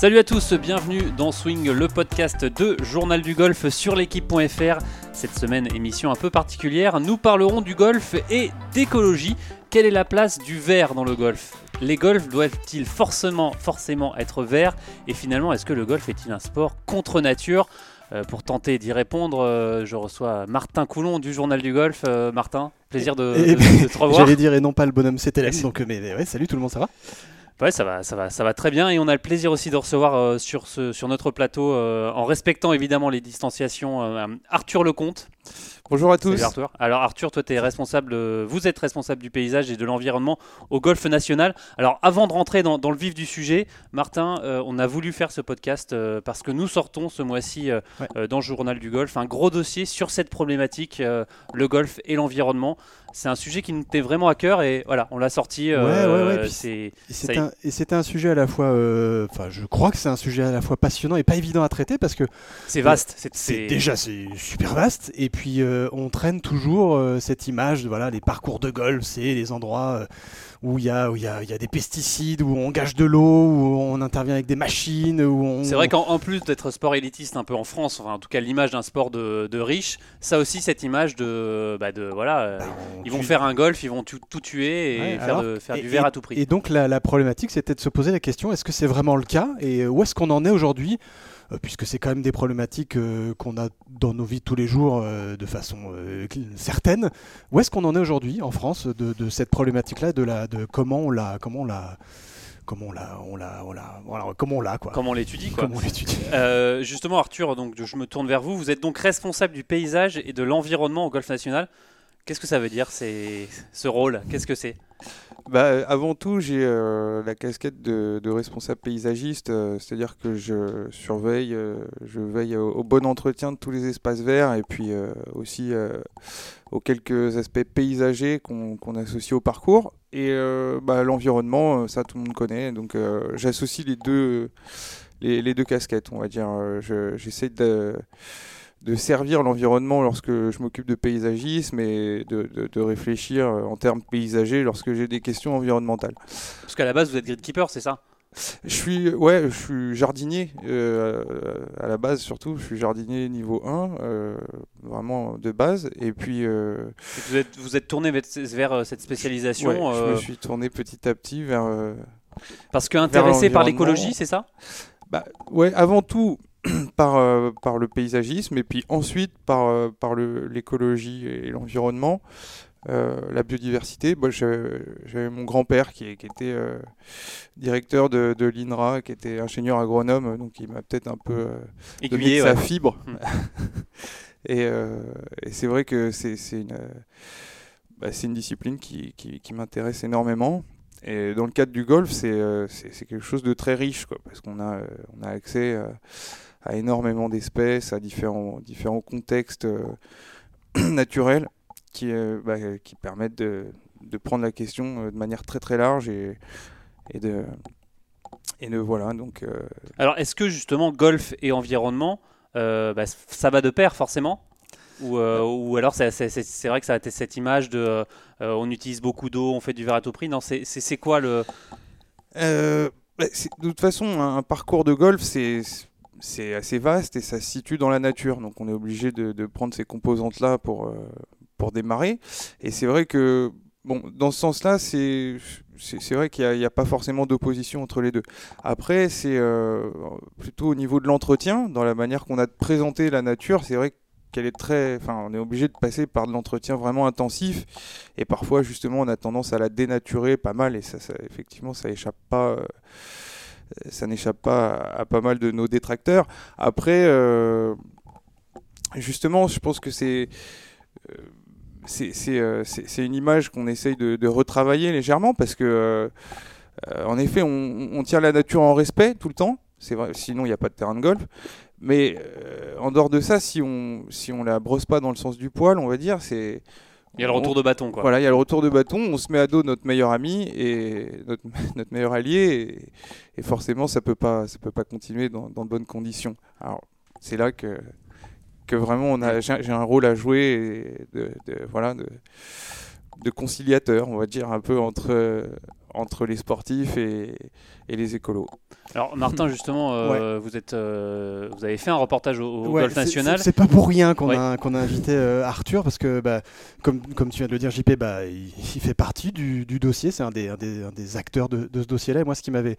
Salut à tous, bienvenue dans Swing, le podcast de Journal du Golf sur l'équipe.fr. Cette semaine, émission un peu particulière, nous parlerons du golf et d'écologie. Quelle est la place du verre dans le golf? Les golfs doivent-ils forcément, forcément être verts? Et finalement, est-ce que le golf est-il un sport contre nature? Euh, pour tenter d'y répondre, euh, je reçois Martin Coulon du Journal du Golf. Euh, Martin, plaisir de, de- de te revoir. J'allais dire et non pas le bonhomme CTLM, donc mais, mais ouais, salut tout le monde, ça va? Ouais, ça va, ça va, ça va très bien et on a le plaisir aussi de recevoir euh, sur, ce, sur notre plateau, euh, en respectant évidemment les distanciations, euh, Arthur Lecomte. Bonjour à tous. Salut Arthur. Alors Arthur, toi, es responsable, vous êtes responsable du paysage et de l'environnement au Golfe National. Alors avant de rentrer dans, dans le vif du sujet, Martin, euh, on a voulu faire ce podcast euh, parce que nous sortons ce mois-ci euh, Ouais. dans le journal du golf un gros dossier sur cette problématique, le golf et l'environnement. C'est un sujet qui nous tenait vraiment à cœur et voilà, on l'a sorti. Ouais, ouais, Et est. un, c'était un sujet à la fois, enfin je crois que c'est un sujet à la fois passionnant et pas évident à traiter parce que c'est vaste. C'est déjà c'est super vaste et puis euh, on traîne toujours euh, cette image de voilà les parcours de golf, c'est les endroits euh, où il y a où il y y a des pesticides, où on gâche de l'eau, où on intervient avec des machines, où on C'est vrai qu'en en plus d'être sport élitiste un peu en France, enfin en tout cas l'image d'un sport de, de riche, ça aussi cette image de, bah, de voilà, on ils vont tue- faire un golf, ils vont tout, tout tuer et Ouais, faire, alors, de- faire et- du verre à tout prix. Et donc la, la problématique, c'était de se poser la question est-ce que c'est vraiment le cas et où est-ce qu'on en est aujourd'hui Puisque c'est quand même des problématiques euh, qu'on a dans nos vies tous les jours euh, de façon euh, certaine. Où est-ce qu'on en est aujourd'hui en France de, de cette problématique-là, de la, de comment on l'a, comment on l'a, comment on l'a, on l'a, on l'a, voilà, comment on l'a quoi. Comment on l'étudie quoi. Comment on l'étudie. Euh, justement Arthur, donc je me tourne vers vous. Vous êtes donc responsable du paysage et de l'environnement au golf national. Qu'est-ce que ça veut dire c'est ce rôle? Qu'est-ce que c'est? Bah, euh, avant tout, j'ai euh, la casquette de, responsable paysagiste, euh, c'est-à-dire que je surveille, je veille au, bon entretien de tous les espaces verts et puis aussi aux quelques aspects paysagers qu'on associe au parcours. Et bah, l'environnement, ça tout le monde connaît, donc j'associe les deux, les, deux casquettes, on va dire. Je- J'essaie de de servir l'environnement lorsque je m'occupe de paysagisme et de, de- de réfléchir euh, en termes paysagers lorsque j'ai des questions environnementales. Parce qu'à la base vous êtes gridkeeper, c'est ça? Je suis, ouais, je suis jardinier euh, à la base surtout. Je suis jardinier niveau 1, euh, vraiment de base. Et puis, euh, Vous êtes, vous êtes tourné vers, vers, euh, cette spécialisation ouais, je euh, me suis tourné petit à petit vers. euh, parce que intéressé par l'écologie, c'est ça? Bah, ouais, avant tout par, euh, par le paysagisme et puis ensuite par, euh, par le- l'écologie et l'environnement, euh, la biodiversité. J'ai- J'avais mon grand-père qui, qui était euh, directeur de, de l'INRA, qui était ingénieur agronome, donc il m'a peut-être un peu donné Aiguillé, de ouais. sa fibre. Hmm. et et c'est vrai que c'est une, bah, une discipline qui, qui, qui m'intéresse énormément. Et dans le cadre du golf, c'est quelque chose de très riche, quoi, parce qu'on a, on a accès à énormément d'espèces, à différents, différents contextes euh, naturels qui, euh, bah, qui permettent de, de prendre la question euh, de manière très très large et, et de et de voilà donc Alors, est-ce que justement golf et environnement, bah, ça va de pair forcément? Ou, euh, ou alors c'est- vrai que ça a été cette image de euh, on utilise beaucoup d'eau, on fait du verre à tout prix? Non, c'est quoi le? Euh, bah, de toute façon, un parcours de golf, c'est c'est assez vaste et ça se situe dans la nature. Donc on est obligé de, de prendre ces composantes-là pour, euh, pour démarrer. Et c'est vrai que, bon, dans ce sens-là, c'est c'est vrai qu'il n'y a, pas forcément d'opposition entre les deux. Après, c'est euh, plutôt au niveau de l'entretien, dans la manière qu'on a de présenter la nature, c'est vrai qu'elle est très... Enfin, on est obligé de passer par de l'entretien vraiment intensif. Et parfois, justement, on a tendance à la dénaturer pas mal. Et ça, ça effectivement, ça échappe pas... euh, ça n'échappe pas à, pas mal de nos détracteurs. Après, euh, justement, je pense que c'est... euh, c'est euh, une image qu'on essaye de, retravailler légèrement parce que, euh, euh, en effet, on, tient la nature en respect tout le temps. Sinon il n'y a pas de terrain de golf. Mais euh, en dehors de ça, si on si on la brosse pas dans le sens du poil, on va dire, c'est Il y a le retour de bâton, quoi. voilà, il y a le retour de bâton, on se met à dos notre meilleur ami et notre, notre meilleur allié, et, et forcément ça peut pas, ça peut pas continuer dans, dans de bonnes conditions. Alors c'est là que, que vraiment on a, j'ai un rôle à jouer et de, de- voilà, de, de conciliateur, on va dire un peu entre, entre les sportifs et, et les écolos. Alors Martin, justement, euh, vous êtes, euh, vous avez fait un reportage au, Ouais, Golf National. c'est- pas pour rien qu'on Ouais. a, qu'on a invité euh, Arthur parce que, bah, comme, comme tu viens de le dire, JP, bah, il, il fait partie du, du dossier. C'est un des, un des, un des acteurs de, de ce dossier-là. Et moi, ce qui m'avait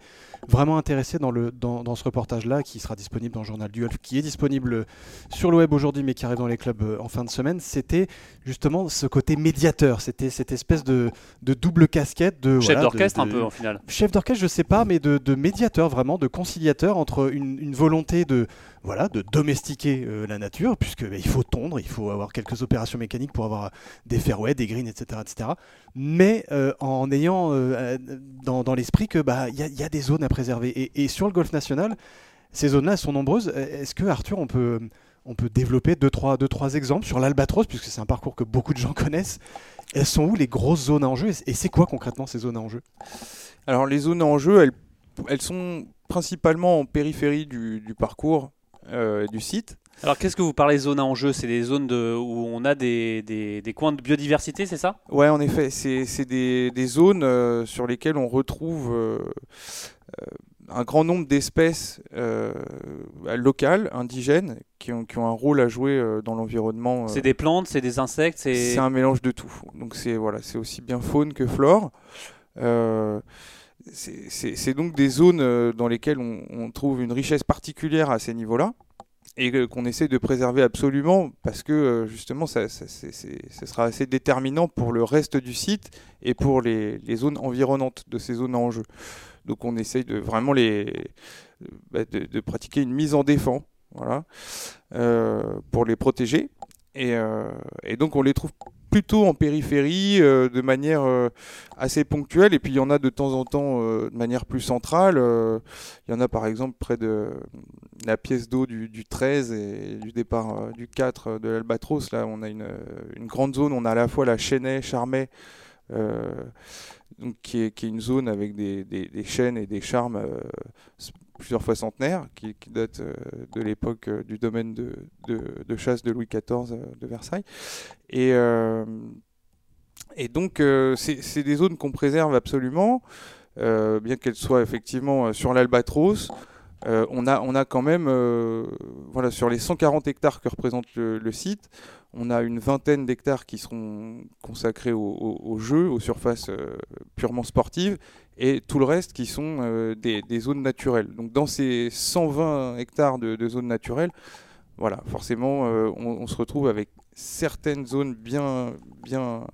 vraiment intéressé dans, le, dans, dans ce reportage-là, qui sera disponible dans le Journal du Golf, qui est disponible sur le web aujourd'hui, mais qui arrive dans les clubs en fin de semaine, c'était justement ce côté médiateur. C'était cette espèce de, de double casquette de Chef voilà, de- d'orchestre un peu en final. chef d'orchestre, je sais pas, mais de, de médiateur vraiment, de conciliateur entre une, une volonté de voilà de domestiquer euh, la nature, puisque bah, il faut tondre, il faut avoir quelques opérations mécaniques pour avoir des fairways, des greens, etc., etc. Mais euh, en ayant euh, dans, dans l'esprit que bah il y, a- il y a des zones à préserver et, et sur le golf national, ces zones-là sont nombreuses. Est-ce que Arthur, on peut on peut développer deux trois, deux, trois exemples sur l'Albatros, puisque c'est un parcours que beaucoup de gens connaissent. Elles sont où les grosses zones à enjeu et- c'est quoi concrètement ces zones à enjeu Alors les zones en jeu, elles, elles sont principalement en périphérie du, du parcours euh, du site. Alors qu'est-ce que vous parlez zone à enjeu C'est des zones de, où on a des, des, des coins de biodiversité, c'est ça? Ouais, en effet, c'est c'est des, des zones euh, sur lesquelles on retrouve euh, euh, un grand nombre d'espèces euh, locales, indigènes, qui ont, qui ont un rôle à jouer euh, dans l'environnement. euh, C'est des plantes, c'est des insectes, c'est. C'est un mélange de tout. Donc c'est voilà, c'est aussi bien faune que flore. C'est- donc des zones dans lesquelles on, on trouve une richesse particulière à ces niveaux-là et qu'on essaie de préserver absolument parce que euh, justement ça, ça, sera assez déterminant pour le reste du site et pour les, zones environnantes de ces zones en jeu. Donc on essaye de vraiment les bah, de, pratiquer une mise en défense, voilà, euh, pour les protéger. Euh, et donc on les trouve plutôt en périphérie euh, de manière euh, assez ponctuelle et puis il y en a de temps en temps euh, de manière plus centrale. il y en a par exemple près de la pièce d'eau du, du 13 et du départ du 4 de l'Albatros. Là on a une, une grande zone, on a à la fois la Chênaie, Charmet, euh, donc qui, est, qui est une zone avec des, des, des chênes et des charmes plusieurs fois centenaires, qui, qui datent euh, de l'époque euh, du domaine de, de, chasse de Louis XIV euh, de Versailles. Et, euh, et donc, c'est des zones qu'on préserve absolument, bien qu'elles soient effectivement sur l'Albatros. On, a, on a quand même, voilà, sur les 140 hectares que représente le site, on a une vingtaine d'hectares qui seront consacrés au, au- au jeu, aux surfaces euh, purement sportives, et tout le reste qui sont euh, des, des zones naturelles. Donc dans ces 120 hectares de, de zones naturelles, voilà, forcément, euh, on, on se retrouve avec certaines zones bien, bien,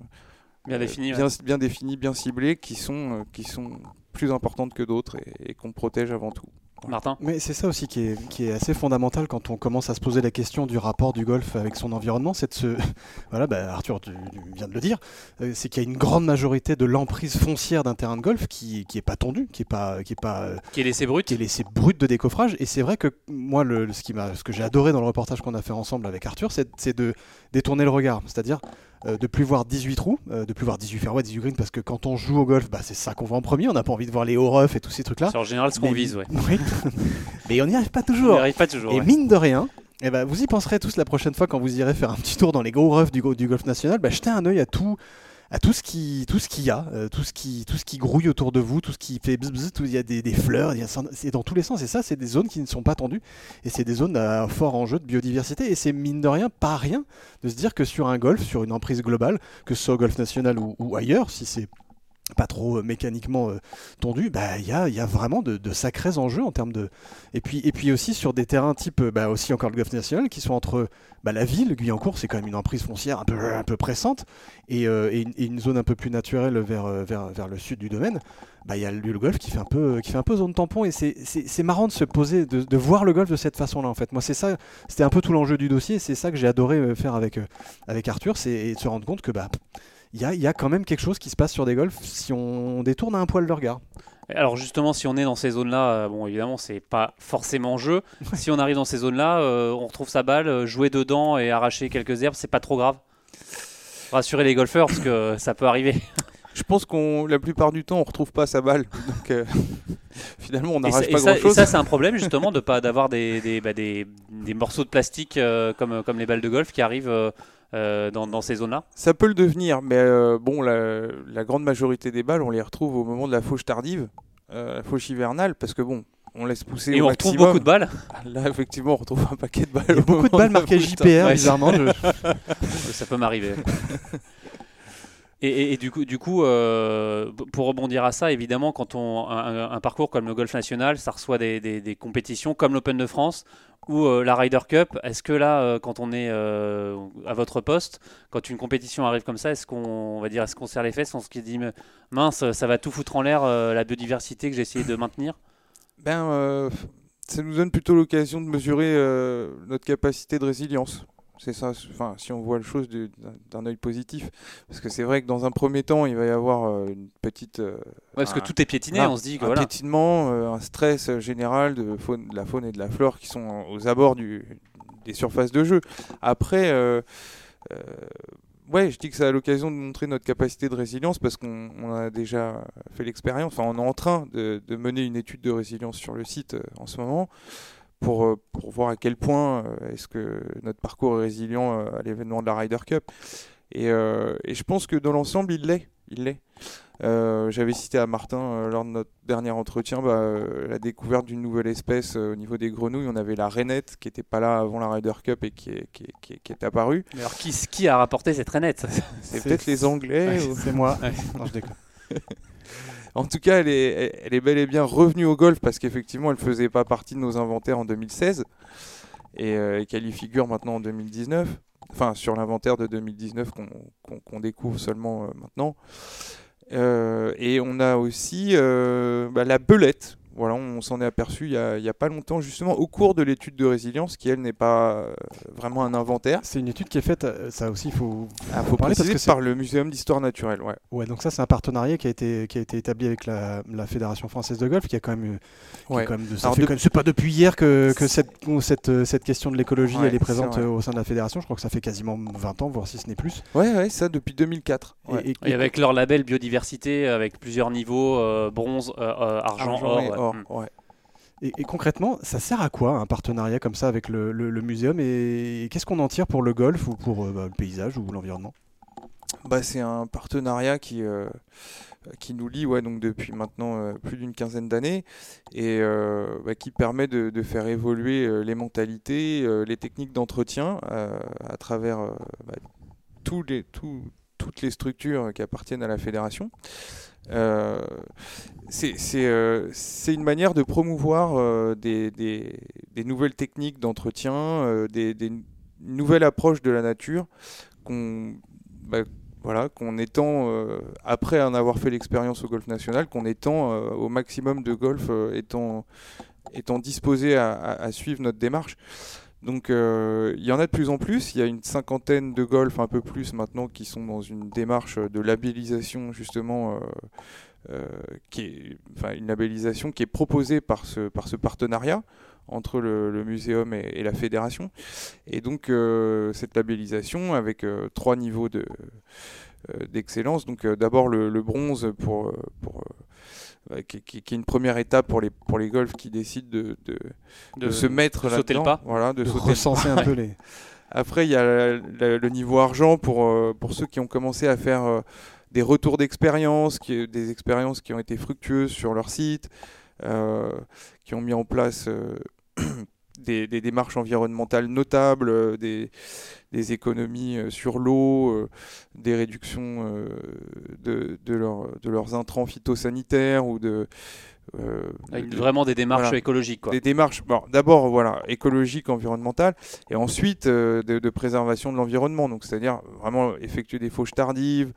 Bien définies, bien, bien définies, bien ciblées, qui sont, qui sont plus importantes que d'autres et, et qu'on protège avant tout. Martin Mais c'est ça aussi qui est, qui est assez fondamental quand on commence à se poser la question du rapport du golf avec son environnement, c'est de se... Voilà, bah, Arthur tu, tu viens de le dire, euh, c'est qu'il y a une grande majorité de l'emprise foncière d'un terrain de golf qui, qui est pas tondu, qui est pas, qui est pas, euh, Qui est laissé brut qui est laissé brut de décoffrage. Et c'est vrai que moi, le, ce, qui m'a, ce que j'ai adoré dans le reportage qu'on a fait ensemble avec Arthur, c'est de détourner le regard. C'est-à-dire euh, de plus voir 18 trous, euh, de plus voir 18 fairways, 18 greens, parce que quand on joue au golf, bah, c'est ça qu'on voit en premier. On n'a pas envie de voir les hauts roughs et tous ces trucs-là. C'est en général ce qu'on vise, ouais. Oui. Mais on n'y arrive pas On n'y toujours. arrive pas toujours. Et ouais. mine de rien, eh ben, vous y penserez tous la prochaine fois quand vous irez faire un petit tour dans les gros roughs du, du golf national. Bah, jetez un œil à tout, à tout ce qui, tout ce qu'il y a, euh, tout ce qui, tout ce qui grouille autour de vous, tout ce qui fait bzz, il y a des, fleurs, c'est dans tous les sens. Et ça, c'est des zones qui ne sont pas tendues. Et c'est des zones à fort enjeu de biodiversité. Et c'est mine de rien pas rien de se dire que sur un golf, sur une emprise globale, que ce soit au golf national ou ailleurs, si c'est pas trop euh, mécaniquement euh, tondu, bah il y a, vraiment de, sacrés enjeux en termes de et puis et puis aussi sur des terrains type euh, bah aussi encore le golf national qui sont entre bah, la ville Guyancourt c'est quand même une emprise foncière un peu un peu pressante et, une, zone un peu plus naturelle vers vers, vers le sud du domaine bah il y a le, le golf qui fait un peu qui fait un peu zone tampon et c'est marrant de se poser de, de voir le golf de cette façon là en fait. Moi c'est ça c'était un peu tout l'enjeu du dossier c'est ça que j'ai adoré faire avec avec Arthur c'est de se rendre compte que bah il y a, il y a quand même quelque chose qui se passe sur des golfs si on détourne un poil le regard. Alors justement, si on est dans ces zones-là, euh, bon évidemment, c'est pas forcément jeu. si on arrive dans ces zones-là, euh, on retrouve sa balle, euh, jouer dedans et arracher quelques herbes, c'est pas trop grave. Rassurer les golfeurs parce que ça peut arriver. Je pense qu'on, la plupart du temps, on retrouve pas sa balle. Donc euh, finalement, on n'arrache pas ça- grand-chose. et ça, c'est un problème justement de pas d'avoir des, des, bah, des, des morceaux de plastique euh, comme, comme les balles de golf qui arrivent euh, dans, ces zones-là Ça peut le devenir, mais bon, la, la, grande majorité des balles, on les retrouve au moment de la fauche tardive, la fauche hivernale, parce que bon, on laisse pousser. Et on retrouve beaucoup de balles Là, effectivement, on retrouve un paquet de balles. Il y a beaucoup de balles marquées JPR, bizarrement. Ça peut m'arriver. Et, du coup, du coup euh, pour rebondir à ça, évidemment, quand on un, parcours comme le Golf National, ça reçoit des, compétitions comme l'Open de France ou euh, la Ryder Cup. Est-ce que là, euh, quand on est à votre poste, quand une compétition arrive comme ça, est-ce qu'on va dire, est-ce qu'on serre les fesses, on se dit mince, ça va tout foutre en l'air la biodiversité que j'ai essayé de maintenir? Ben, ça nous donne plutôt l'occasion de mesurer notre capacité de résilience. C'est ça, enfin, si on voit le chose d'un œil positif. Parce que c'est vrai que dans un premier temps, il va y avoir euh, une petite. Euh, parce que tout est piétiné, on se dit que un piétinement, euh, un stress général de, faune, de la faune et de la flore qui sont aux abords du, des surfaces de jeu. Après, ouais, je dis que c'est à l'occasion de montrer notre capacité de résilience parce qu'on a déjà fait l'expérience. Enfin, on est en train de, de, mener une étude de résilience sur le site en ce moment pour, euh, pour voir à quel point euh, est-ce que notre parcours est résilient euh, à l'événement de la Ryder Cup. Et, et je pense que dans l'ensemble, il l'est. Il l'est. J'avais cité à Martin lors de notre dernier entretien bah, la découverte d'une nouvelle espèce au niveau des grenouilles. On avait la rainette qui n'était pas là avant la Ryder Cup et qui est, qui qui qui est apparue. Mais alors qui, qui a rapporté cette rainette? C'est peut-être les Anglais. C'est moi. non, je déconne. En tout cas, elle est, bel et bien revenue au golf parce qu'effectivement, elle ne faisait pas partie de nos inventaires en 2016 euh, et, qu'elle y figure maintenant en 2019. Enfin, sur l'inventaire de 2019 qu'on découvre seulement euh, maintenant. Euh, et on a aussi bah, la belette voilà, on s'en est aperçu il n'y a, pas longtemps, justement, au cours de l'étude de résilience, qui elle n'est pas euh, vraiment un inventaire. C'est une étude qui est faite, euh, ça aussi, il faut, ah, faut parler parce que par le Muséum d'histoire naturelle. Ouais. ouais, donc ça, c'est un partenariat qui a été, qui a été établi avec la, Fédération française de golf, qui a quand même. Ouais. Quand même c'est pas depuis hier que, que cette, cette, cette, question de l'écologie elle est présente au sein de la fédération. Je crois que ça fait quasiment 20 ans, voire si ce n'est plus. Ouais, ouais, ça depuis 2004. Et, et, avec leur label biodiversité, avec plusieurs niveaux, euh, bronze, argent, or. Mm. Et, concrètement, ça sert à quoi un partenariat comme ça avec le, le, muséum et, qu'est-ce qu'on en tire pour le golf ou pour euh, bah, le paysage ou l'environnement? Bah, C'est un partenariat qui, euh, qui nous lie ouais, donc depuis maintenant euh, plus d'une quinzaine d'années et bah, qui permet de, de, faire évoluer les mentalités, les techniques d'entretien à travers bah, tous les, toutes les structures qui appartiennent à la fédération. Euh, euh, c'est une manière de promouvoir euh, des, nouvelles techniques d'entretien, des, des, nouvelles approches de la nature qu'on bah, voilà, étend, après en avoir fait l'expérience au golf national, qu'on étend au maximum de golf étant, étant disposé à, suivre notre démarche. Donc il y en a de plus en plus, il y a une cinquantaine de golf, un peu plus maintenant, qui sont dans une démarche de labellisation justement euh, qui est, enfin, une labellisation qui est proposée par ce, par ce partenariat entre le, muséum et, la fédération. Et donc euh, cette labellisation avec euh, trois niveaux de, d'excellence. Donc d'abord le, bronze pour qui, qui, qui, est une première étape pour les, pour les golfs qui décident de, de, de, se mettre là-dedans. le pas. Voilà, de, sauter recenser un peu les... Après, il y a le, niveau argent pour, pour ceux qui ont commencé à faire des retours d'expérience, des expériences qui ont été fructueuses sur leur site, euh, qui ont mis en place euh, des, démarches environnementales notables, euh, des, économies sur l'eau, des réductions de, de, leurs intrants phytosanitaires ou de, vraiment des démarches écologiques. Quoi. Des démarches, bon, d'abord voilà, écologiques, environnementales, et ensuite de, de, préservation de l'environnement. Donc c'est-à-dire vraiment effectuer des fauches tardives,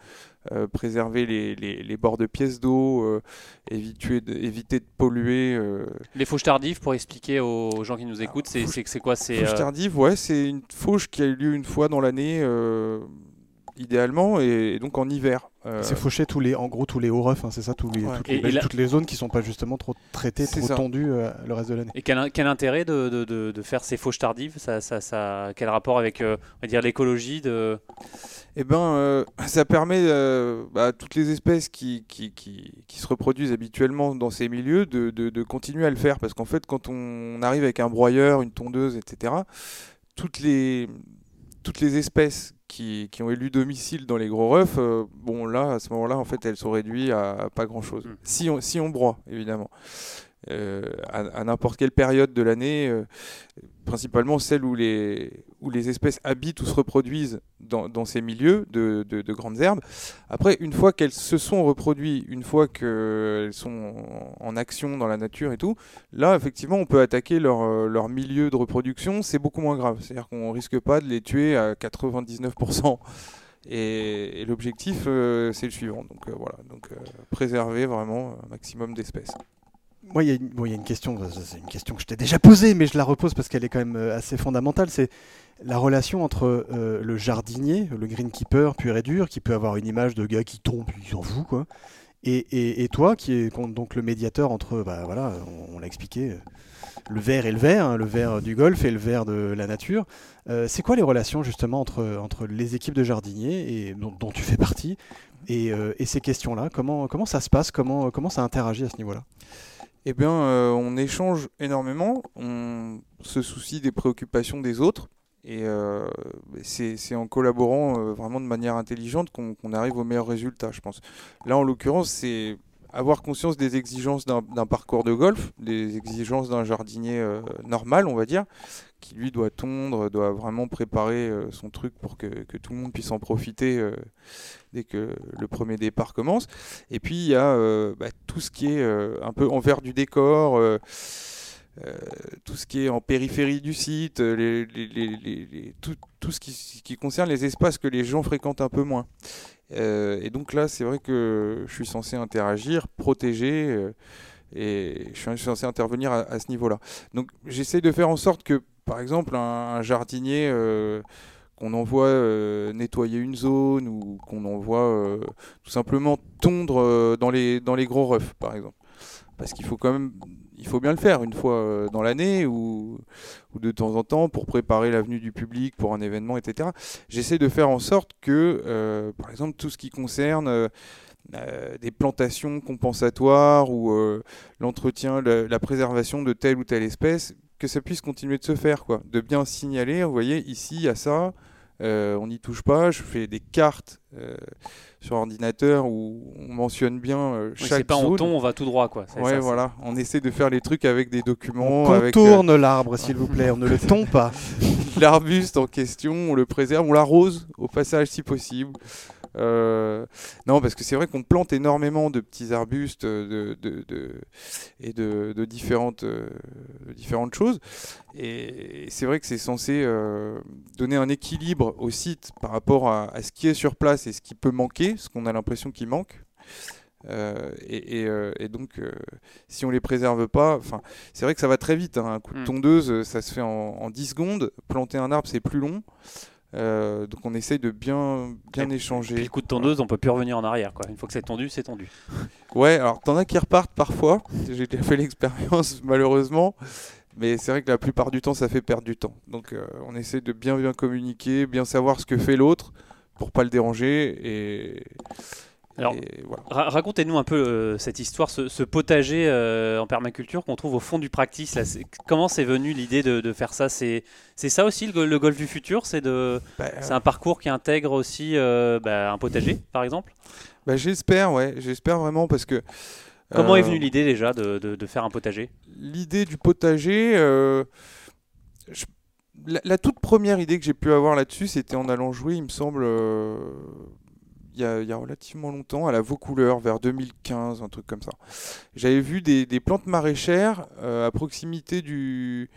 euh, préserver les, les, bords de pièces d'eau, euh, éviter, de, éviter de polluer. Euh. Les fauches tardives, pour expliquer aux gens qui nous écoutent, c'est, c'est, quoi c'est, Fauche tardive, ouais, c'est une fauche qui a eu lieu une fois dans l'année idéalement, et, donc en hiver. C'est faucher tous les, en gros tous les hauts refs, hein, c'est ça, tous les, toutes, les, toutes, les, zones qui sont pas justement trop traitées, trop tendues le reste de l'année. Et quel, quel intérêt de, de, de, faire ces fauches tardives? Ça, ça, ça, Quel rapport avec on va dire l'écologie de eh ben, euh, ça permet euh, à bah, toutes les espèces qui, qui, qui, qui, se reproduisent habituellement dans ces milieux de, de, de continuer à le faire. Parce qu'en fait, quand on arrive avec un broyeur, une tondeuse, etc., toutes les, toutes les espèces qui, qui, ont élu domicile dans les gros refs, euh, bon là, à ce moment-là, en fait, elles sont réduites à, pas grand-chose. Mm. Si, on, si on broie, évidemment. Euh, à, n'importe quelle période de l'année, euh, principalement celle où les, où les espèces habitent ou se reproduisent dans, dans ces milieux de, de, grandes herbes. Après, une fois qu'elles se sont reproduites, une fois qu'elles sont en action dans la nature et tout, là, effectivement, on peut attaquer leur, leur milieu de reproduction, c'est beaucoup moins grave. C'est-à-dire qu'on risque pas de les tuer à 99%. Et, l'objectif, euh, c'est le suivant. Donc voilà, donc préserver vraiment un maximum d'espèces. Moi, il y, a une question, c'est une question que je t'ai déjà posée, mais je la repose parce qu'elle est quand même euh, assez fondamentale. C'est la relation entre euh, le jardinier, le greenkeeper pur et dur, qui peut avoir une image de gars qui tombe, il s'en fout, quoi. Et, toi, qui est donc le médiateur entre, bah, voilà, on, l'a expliqué, le vert et le vert, hein, le vert du golf et le vert de la nature. Euh, c'est quoi les relations justement entre, entre les équipes de jardiniers et, dont, dont tu fais partie et, et ces questions-là? Comment, comment ça se passe? Comment, comment ça interagit à ce niveau-là? Eh bien, euh, on échange énormément, on se soucie des préoccupations des autres, et euh, c'est en collaborant euh, vraiment de manière intelligente qu'on arrive aux meilleurs résultats, je pense. Là, en l'occurrence, c'est avoir conscience des exigences d'un parcours de golf, des exigences d'un jardinier normal, on va dire, qui lui doit tondre, doit vraiment préparer euh, son truc pour que, tout le monde puisse en profiter euh, dès que le premier départ commence. Et puis il y a euh, bah, tout ce qui est un peu envers du décor. tout ce qui est en périphérie du site, les, tout, ce qui, qui, concerne les espaces que les gens fréquentent un peu moins. et donc là, c'est vrai que je suis censé interagir, protéger, et je suis censé intervenir à, à ce niveau-là. Donc j'essaie de faire en sorte que par exemple, un, jardinier euh, qu'on envoie euh, nettoyer une zone ou qu'on envoie euh, tout simplement tondre dans, les, dans les gros refs, par exemple. Parce qu'il faut quand même, il faut bien le faire une fois dans l'année ou, ou, de temps en temps pour préparer l'avenue du public pour un événement, etc. J'essaie de faire en sorte que, par exemple, tout ce qui concerne des plantations compensatoires ou l'entretien, la, préservation de telle ou telle espèce que ça puisse continuer de se faire, quoi. De bien signaler, vous voyez, ici, il y a ça, euh, on n'y touche pas. Je fais des cartes euh, sur ordinateur où on mentionne bien euh, chaque C'est pas en ton, on va tout droit, quoi. Ouais, voilà. On essaie de faire les trucs avec des documents. On contourne l'arbre, s'il vous plaît. On ne le tombe pas. L'arbuste en question, on le préserve, on l'arrose au passage si possible. Euh, non, parce que c'est vrai qu'on plante énormément de petits arbustes de, et de, différentes, euh, différentes choses. Et c'est vrai que c'est censé euh, donner un équilibre au site par rapport à, ce qui est sur place et ce qui peut manquer, ce qu'on a l'impression qu'il manque. et, donc, si on les préserve pas, c'est vrai que ça va très vite. Hein. Un coup de hmm. tondeuse, ça se fait en, en 10 secondes. Planter un arbre, c'est plus long. Euh, donc on essaye de bien, bien échanger. Et le coup de tondeuse, on peut plus revenir en arrière. Quoi. Une fois que c'est tendu, c'est tendu. Ouais, alors t'en as qui repartent parfois. J'ai déjà fait l'expérience malheureusement. Mais c'est vrai que la plupart du temps, ça fait perdre du temps. Donc euh, on essaie de bien bien communiquer, bien savoir ce que fait l'autre pour pas le déranger et alors, racontez-nous un peu euh, cette histoire, ce, potager euh, en permaculture qu'on trouve au fond du practice. comment c'est venu l'idée de, faire ça? C'est ça aussi le, golf du futur? C'est bah, un parcours qui intègre aussi euh, bah, un potager, par exemple? Bah, J'espère, ouais, j'espère vraiment parce que. Comment est venue l'idée déjà de, faire un potager? L'idée du potager. la, toute première idée que j'ai pu avoir là-dessus, c'était en allant jouer, il me semble, il y, a, relativement longtemps, à la Vaucouleur, vers 2015, un truc comme ça. J'avais vu des, plantes maraîchères euh, à proximité du,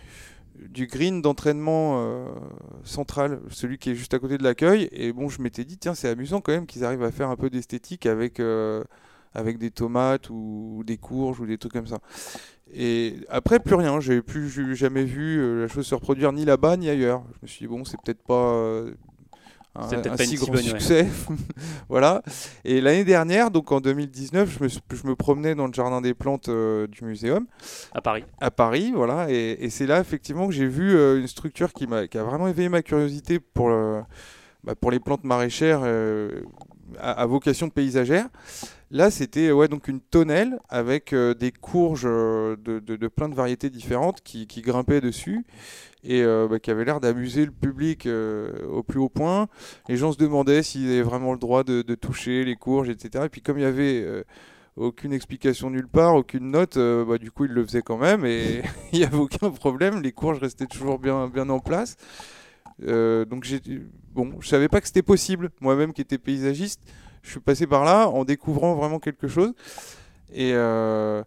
green d'entraînement euh, central, celui qui est juste à côté de l'accueil. Et bon, je m'étais dit, tiens, c'est amusant quand même qu'ils arrivent à faire un peu d'esthétique avec, euh, avec des tomates ou, des courges ou des trucs comme ça. Et après, plus rien. J'ai plus jamais vu la chose se reproduire ni là-bas ni ailleurs. Je me suis dit, bon, c'est peut-être pas un, un si gros succès. voilà. Et l'année dernière, donc en 2019, je me, je me promenais dans le jardin des plantes euh, du muséum. À Paris. À Paris, voilà. Et, c'est là, effectivement, que j'ai vu euh, une structure qui, a, qui a vraiment éveillé ma curiosité pour, le, bah, pour les plantes maraîchères euh, à, vocation paysagère. Là, c'était ouais, donc une tonnelle avec euh, des courges euh, de, plein de variétés différentes qui, grimpaient dessus et euh, bah, qui avaient l'air d'amuser le public au plus haut point. Les gens se demandaient s'ils avaient vraiment le droit de, toucher les courges, etc. Et puis comme il y avait aucune explication nulle part, aucune note, bah, du coup ils le faisaient quand même et il n'y avait aucun problème. Les courges restaient toujours bien, bien en place. donc bon, je savais pas que c'était possible. Moi-même qui étais paysagiste, je suis passé par là en découvrant vraiment quelque chose. Et euh,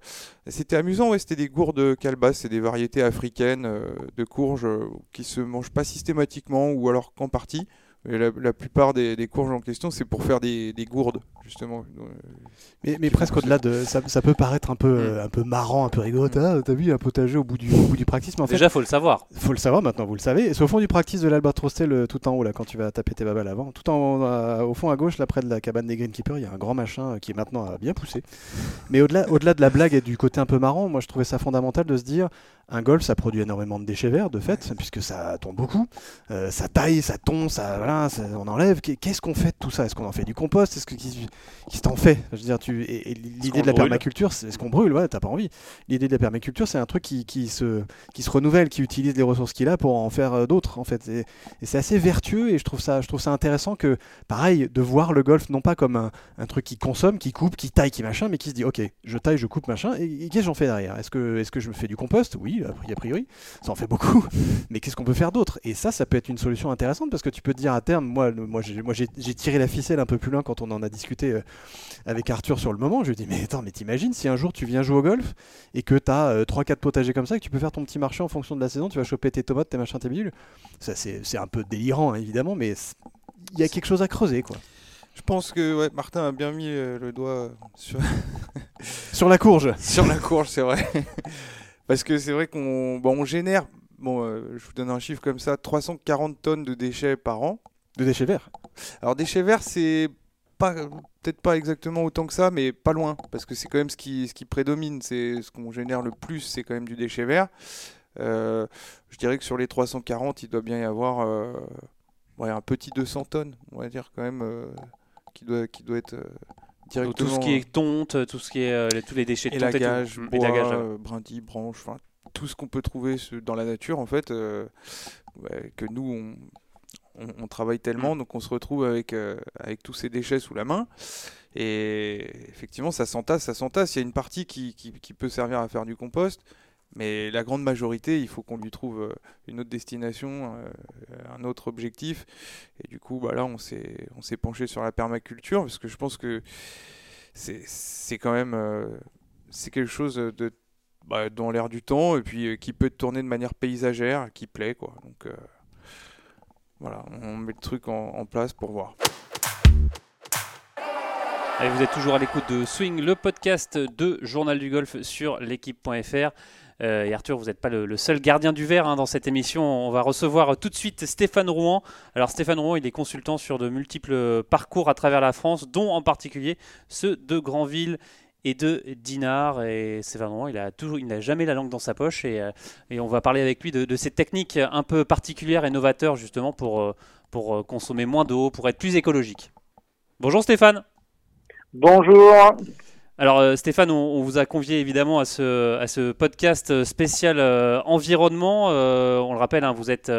c'était amusant, ouais, c'était des gourdes calebasse, c'est des variétés africaines euh, de courges euh, qui se mangent pas systématiquement ou alors qu'en partie. Et la, plupart des, courges en question, c'est pour faire des, gourdes, justement. Mais, presque au-delà de. Ça, peut paraître un peu, mm. euh, un peu marrant, un peu rigolo. T'as vu un potager au bout du, au bout du practice. Mais en Déjà, faut le savoir. faut le savoir maintenant, vous le savez. C'est au fond du practice de l'Albatros tout en haut, là, quand tu vas taper tes babales avant. Tout en, au fond à gauche, là, près de la cabane des Greenkeepers, il y a un grand machin euh, qui est maintenant à bien poussé. Mais au-delà au -delà de la blague et du côté un peu marrant, moi, je trouvais ça fondamental de se dire un golf, ça produit énormément de déchets verts, de fait, puisque ça tombe beaucoup. Euh, ça taille, ça tombe, ça, voilà, on enlève. Qu'est-ce qu'on fait de tout ça? Est-ce qu'on en fait du compost? Est-ce que qui, t'en fait Je veux dire, tu et, l'idée de la permaculture, c'est ce qu'on brûle? Ouais, t'as pas envie. L'idée de la permaculture, c'est un truc qui, qui, se qui se renouvelle, qui utilise les ressources qu'il a pour en faire euh, d'autres, en fait. Et, c'est assez vertueux et je trouve ça, je trouve ça intéressant que, pareil, de voir le golf non pas comme un, un truc qui consomme, qui coupe, qui taille, qui machin, mais qui se dit, ok, je taille, je coupe, machin. Et, qu'est-ce que j'en fais derrière? Est-ce que, est-ce que je me fais du compost? Oui a priori, ça en fait beaucoup, mais qu'est-ce qu'on peut faire d'autre? Et ça, ça peut être une solution intéressante parce que tu peux te dire à terme, moi, moi, j'ai, tiré la ficelle un peu plus loin quand on en a discuté euh, avec Arthur sur le moment. Je lui ai dit, mais attends, mais t'imagines si un jour tu viens jouer au golf et que tu as 3-4 potagers comme ça, que tu peux faire ton petit marché en fonction de la saison, tu vas choper tes tomates, tes machins, tes bidules. Ça, c'est, un peu délirant, hein, évidemment, mais il y a quelque chose à creuser, quoi. Je pense que ouais, Martin a bien mis euh, le doigt sur... sur la courge. sur la courge, c'est vrai. Parce que c'est vrai qu'on bon, on génère, bon, euh, je vous donne un chiffre comme ça, 340 tonnes de déchets par an. De déchets verts Alors déchets verts, c'est pas peut-être pas exactement autant que ça, mais pas loin, parce que c'est quand même ce qui, ce qui prédomine, c'est ce qu'on génère le plus, c'est quand même du déchet vert. Euh, je dirais que sur les 340, il doit bien y avoir euh, ouais, un petit 200 tonnes, on va dire quand même, qui, doit, qui doit être tout ce qui est tonte, tout ce qui est euh, tous les déchets de élagage, bois, euh, brindilles, branches, enfin tout ce qu'on peut trouver dans la nature en fait, euh, que nous on, travaille tellement, donc on se retrouve avec, avec tous ces déchets sous la main. Et effectivement, ça s'entasse, ça s'entasse. Il y a une partie qui, qui, peut servir à faire du compost, mais la grande majorité, il faut qu'on lui trouve une autre destination, un autre objectif. Et du coup, bah là, on s'est, penché sur la permaculture, parce que je pense que c'est, quand même quelque chose de bah, dans l'air du temps et puis qui peut tourner de manière paysagère, qui plaît quoi. Donc voilà, on met le truc en, place pour voir. Vous êtes toujours à l'écoute de Swing, le podcast de Journal du Golf sur l'équipe.fr. Euh, et Arthur, vous n'êtes pas le, seul gardien du verre hein, dans cette émission. On va recevoir tout de suite Stéphane Rouen. Alors Stéphane Rouen, il est consultant sur de multiples parcours à travers la France, dont en particulier ceux de Granville et de Dinard. Et Stéphane Rouen, il a toujours, il n'a jamais la langue dans sa poche. Et, euh, on va parler avec lui de, ces techniques un peu particulières et novateurs justement pour, euh, pour consommer moins d'eau, pour être plus écologique. Bonjour Stéphane. Bonjour. Alors euh, Stéphane, on, vous a convié évidemment à ce, à ce podcast spécial euh, environnement. Euh, on le rappelle, hein, vous êtes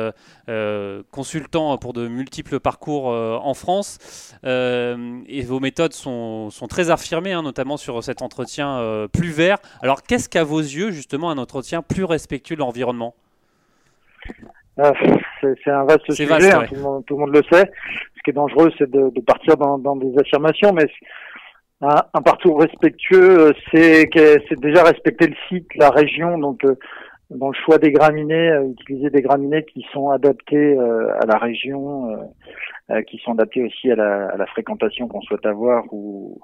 consultant pour de multiples parcours en France et vos méthodes sont, sont très affirmées, hein, notamment sur cet entretien plus vert. Alors qu'est-ce qu'à vos yeux justement un entretien plus respectueux de l'environnement? Ah, c'est un vaste sujet, hein, tout, le monde, le sait. Ce qui est dangereux, c'est de, de, partir dans, dans des affirmations, mais un, un, parcours respectueux, euh, c'est déjà respecter le site, la région, donc euh, dans le choix des graminées, euh, utiliser des graminées qui sont adaptées à la région, qui sont adaptées aussi à la, à la fréquentation qu'on souhaite avoir ou,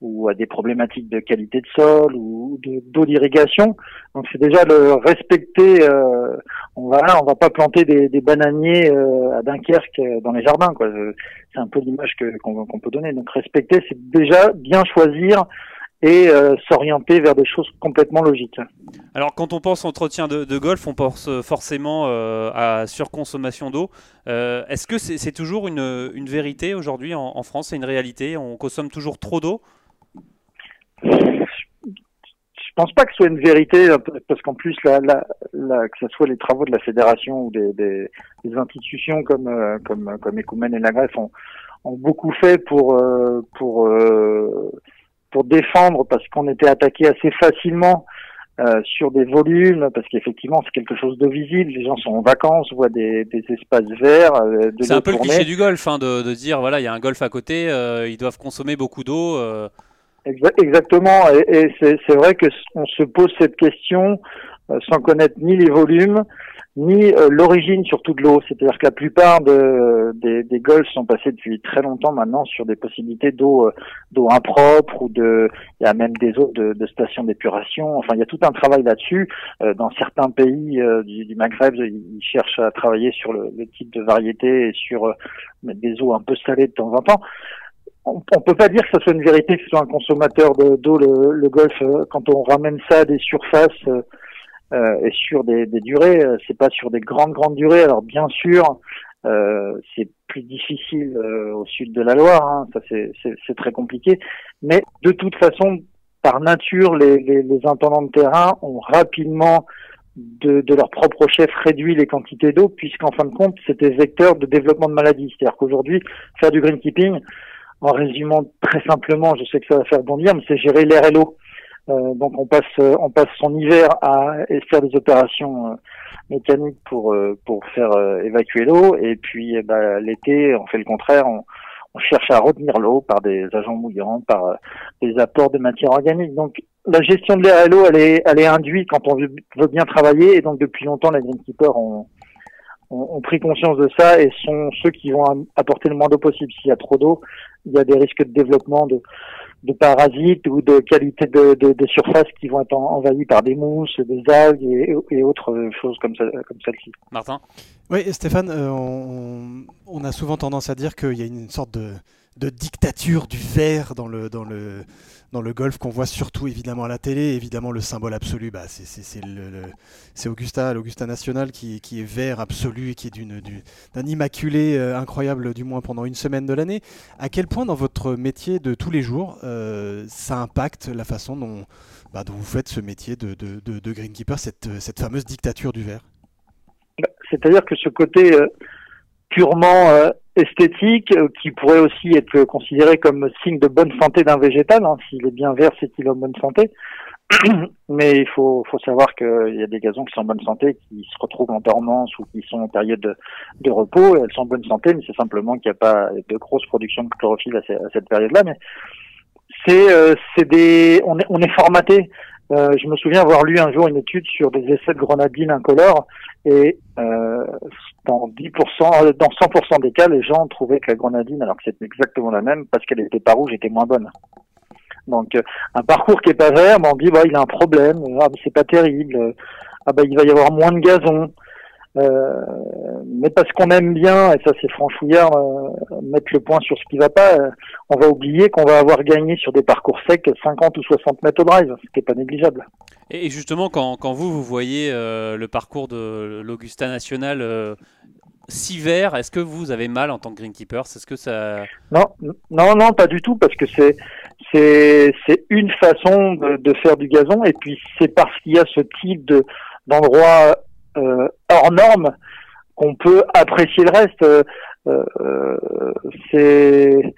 ou à des problématiques de qualité de sol ou d'eau d'irrigation. Donc c'est déjà le respecter. Euh, on va on va pas planter des, bananiers euh, à Dunkerque euh, dans les jardins. C'est un peu l'image qu'on peut donner. Donc respecter, c'est déjà bien choisir et s'orienter vers des choses complètement logiques. Alors quand on pense entretien de, golf, on pense forcément à surconsommation d'eau. Est-ce que c'est toujours une, vérité aujourd'hui en France? C'est une réalité? On consomme toujours trop d'eau? Je pense pas que ce soit une vérité, parce qu'en plus, la, la, que ce soit les travaux de la fédération ou des, des, des institutions comme euh, comme comme Ecoumen et la Grèce ont, ont beaucoup fait pour euh, pour euh, pour défendre, parce qu'on était attaqué assez facilement euh, sur des volumes, parce qu'effectivement c'est quelque chose de visible, les gens sont en vacances, voient des, des espaces verts. Euh, c'est un peu le cliché du golf, hein, de, de, dire voilà il y a un golf à côté, euh, ils doivent consommer beaucoup d'eau. Exactement, et, et c'est vrai que on se pose cette question euh, sans connaître ni les volumes, ni euh, l'origine surtout de l'eau. C'est-à-dire que la plupart de, des, des golfs sont passés depuis très longtemps maintenant sur des possibilités d'eau euh, d'eau impropre ou de il y a même des eaux de, de stations d'épuration. Enfin, il y a tout un travail là-dessus. dans certains pays du, du, Maghreb, ils cherchent à travailler sur le, le type de variété et sur des eaux un peu salées de temps en temps on, peut pas dire que ce soit une vérité que ce soit un consommateur d'eau le, le, golf euh, quand on ramène ça à des surfaces euh, euh et sur des, des durées euh, c'est pas sur des grandes grandes durées. Alors bien sûr euh, c'est plus difficile au sud de la Loire hein, ça c'est très compliqué. Mais de toute façon par nature les, les, les intendants de terrain ont rapidement de, de, leur propre chef réduit les quantités d'eau, puisqu'en fin de compte, c'était vecteur de développement de maladies. C'est-à-dire qu'aujourd'hui, faire du greenkeeping, en résumant très simplement, je sais que ça va faire bondir, mais c'est gérer l'air et l'eau. Euh, donc on passe on passe son hiver à faire des opérations euh, mécaniques pour euh, pour faire évacuer l'eau. Et puis eh ben, l'été on fait le contraire. On, on cherche à retenir l'eau par des agents mouillants par des apports de matière organique. Donc la gestion de l'air et l'eau elle est elle est induite quand on veut, veut bien travailler. Et donc depuis longtemps les greenkeepers ont ont, pris conscience de ça et sont ceux qui vont apporter le moins d'eau possible. S'il y a trop d'eau, il y a des risques de développement de, de parasites ou de qualité de, de, de surface qui vont être envahies par des mousses, des algues et, et autres choses comme, ça, comme celle-ci. Martin? Oui, Stéphane, euh, on, on, a souvent tendance à dire qu'il y a une sorte de, de dictature du verre dans le, dans le, dans le golf qu'on voit surtout évidemment à la télé. Évidemment, le symbole absolu, bah, c'est Augusta, l'Augusta National qui, qui, est vert absolu et qui est d'un immaculé euh, incroyable, du moins pendant une semaine de l'année. À quel point dans votre métier de tous les jours, euh, ça impacte la façon dont, bah, dont, vous faites ce métier de, de, de, greenkeeper, cette, cette, fameuse dictature du verre bah, C'est-à-dire que ce côté euh, purement esthétique euh, qui pourrait aussi être considéré comme signe de bonne santé d'un végétal. Hein. S'il est bien vert, c'est qu'il est en bonne santé. Mais il faut, faut savoir qu'il y a des gazons qui sont en bonne santé, qui se retrouvent en dormance ou qui sont en période de, de repos. Elles sont en bonne santé, mais c'est simplement qu'il n'y a pas de grosse production de chlorophylle à, cette période-là. Mais c'est, euh, des, on est, on est formaté. Euh, je me souviens avoir lu un jour une étude sur des essais de grenadines incolores et euh, dans 10%, euh, dans 100% des cas, les gens trouvaient que la grenadine, alors que c'était exactement la même, parce qu'elle était pas rouge, était moins bonne. Donc euh, un parcours qui est pas vert, ben, on dit bah il a un problème, ah c'est pas terrible, ah bah il va y avoir moins de gazon. Euh, mais parce qu'on aime bien, et ça c'est franchouillard, euh, mettre le point sur ce qui va pas, euh, on va oublier qu'on va avoir gagné sur des parcours secs 50 ou 60 mètres au drive, ce qui n'est pas négligeable. Et justement, quand, quand vous, vous voyez le parcours de l'Augusta National si vert, est-ce que vous avez mal en tant que greenkeeper? Est-ce que ça Non, non, non, pas du tout, parce que c'est c'est c'est une façon de, de, faire du gazon, et puis c'est parce qu'il y a ce type de d'endroit hors norme qu'on peut apprécier le reste. Euh, euh, c'est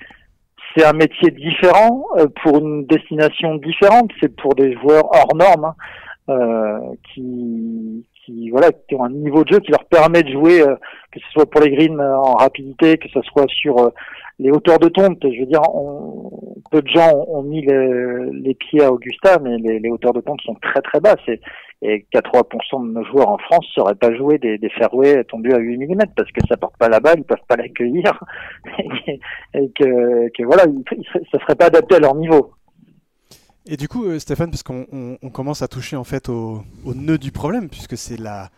c'est un métier différent pour une destination différente. C'est pour des joueurs hors normes hein, qui qui voilà qui ont un niveau de jeu qui leur permet de jouer que ce soit pour les greens en rapidité que ce soit sur les hauteurs de tonte, je veux dire, peu de gens ont, mis les, pieds à Augusta, mais les, hauteurs de tonte sont très très basses. Et, et 80% de nos joueurs en France ne sauraient pas jouer des, des fairways tendus à 8 mm parce que ça porte pas la balle, ils peuvent pas l'accueillir et, que, que, voilà, ça serait pas adapté à leur niveau. Et du coup, euh, Stéphane, parce qu'on on, commence à toucher en fait au nœud du problème, puisque c'est la,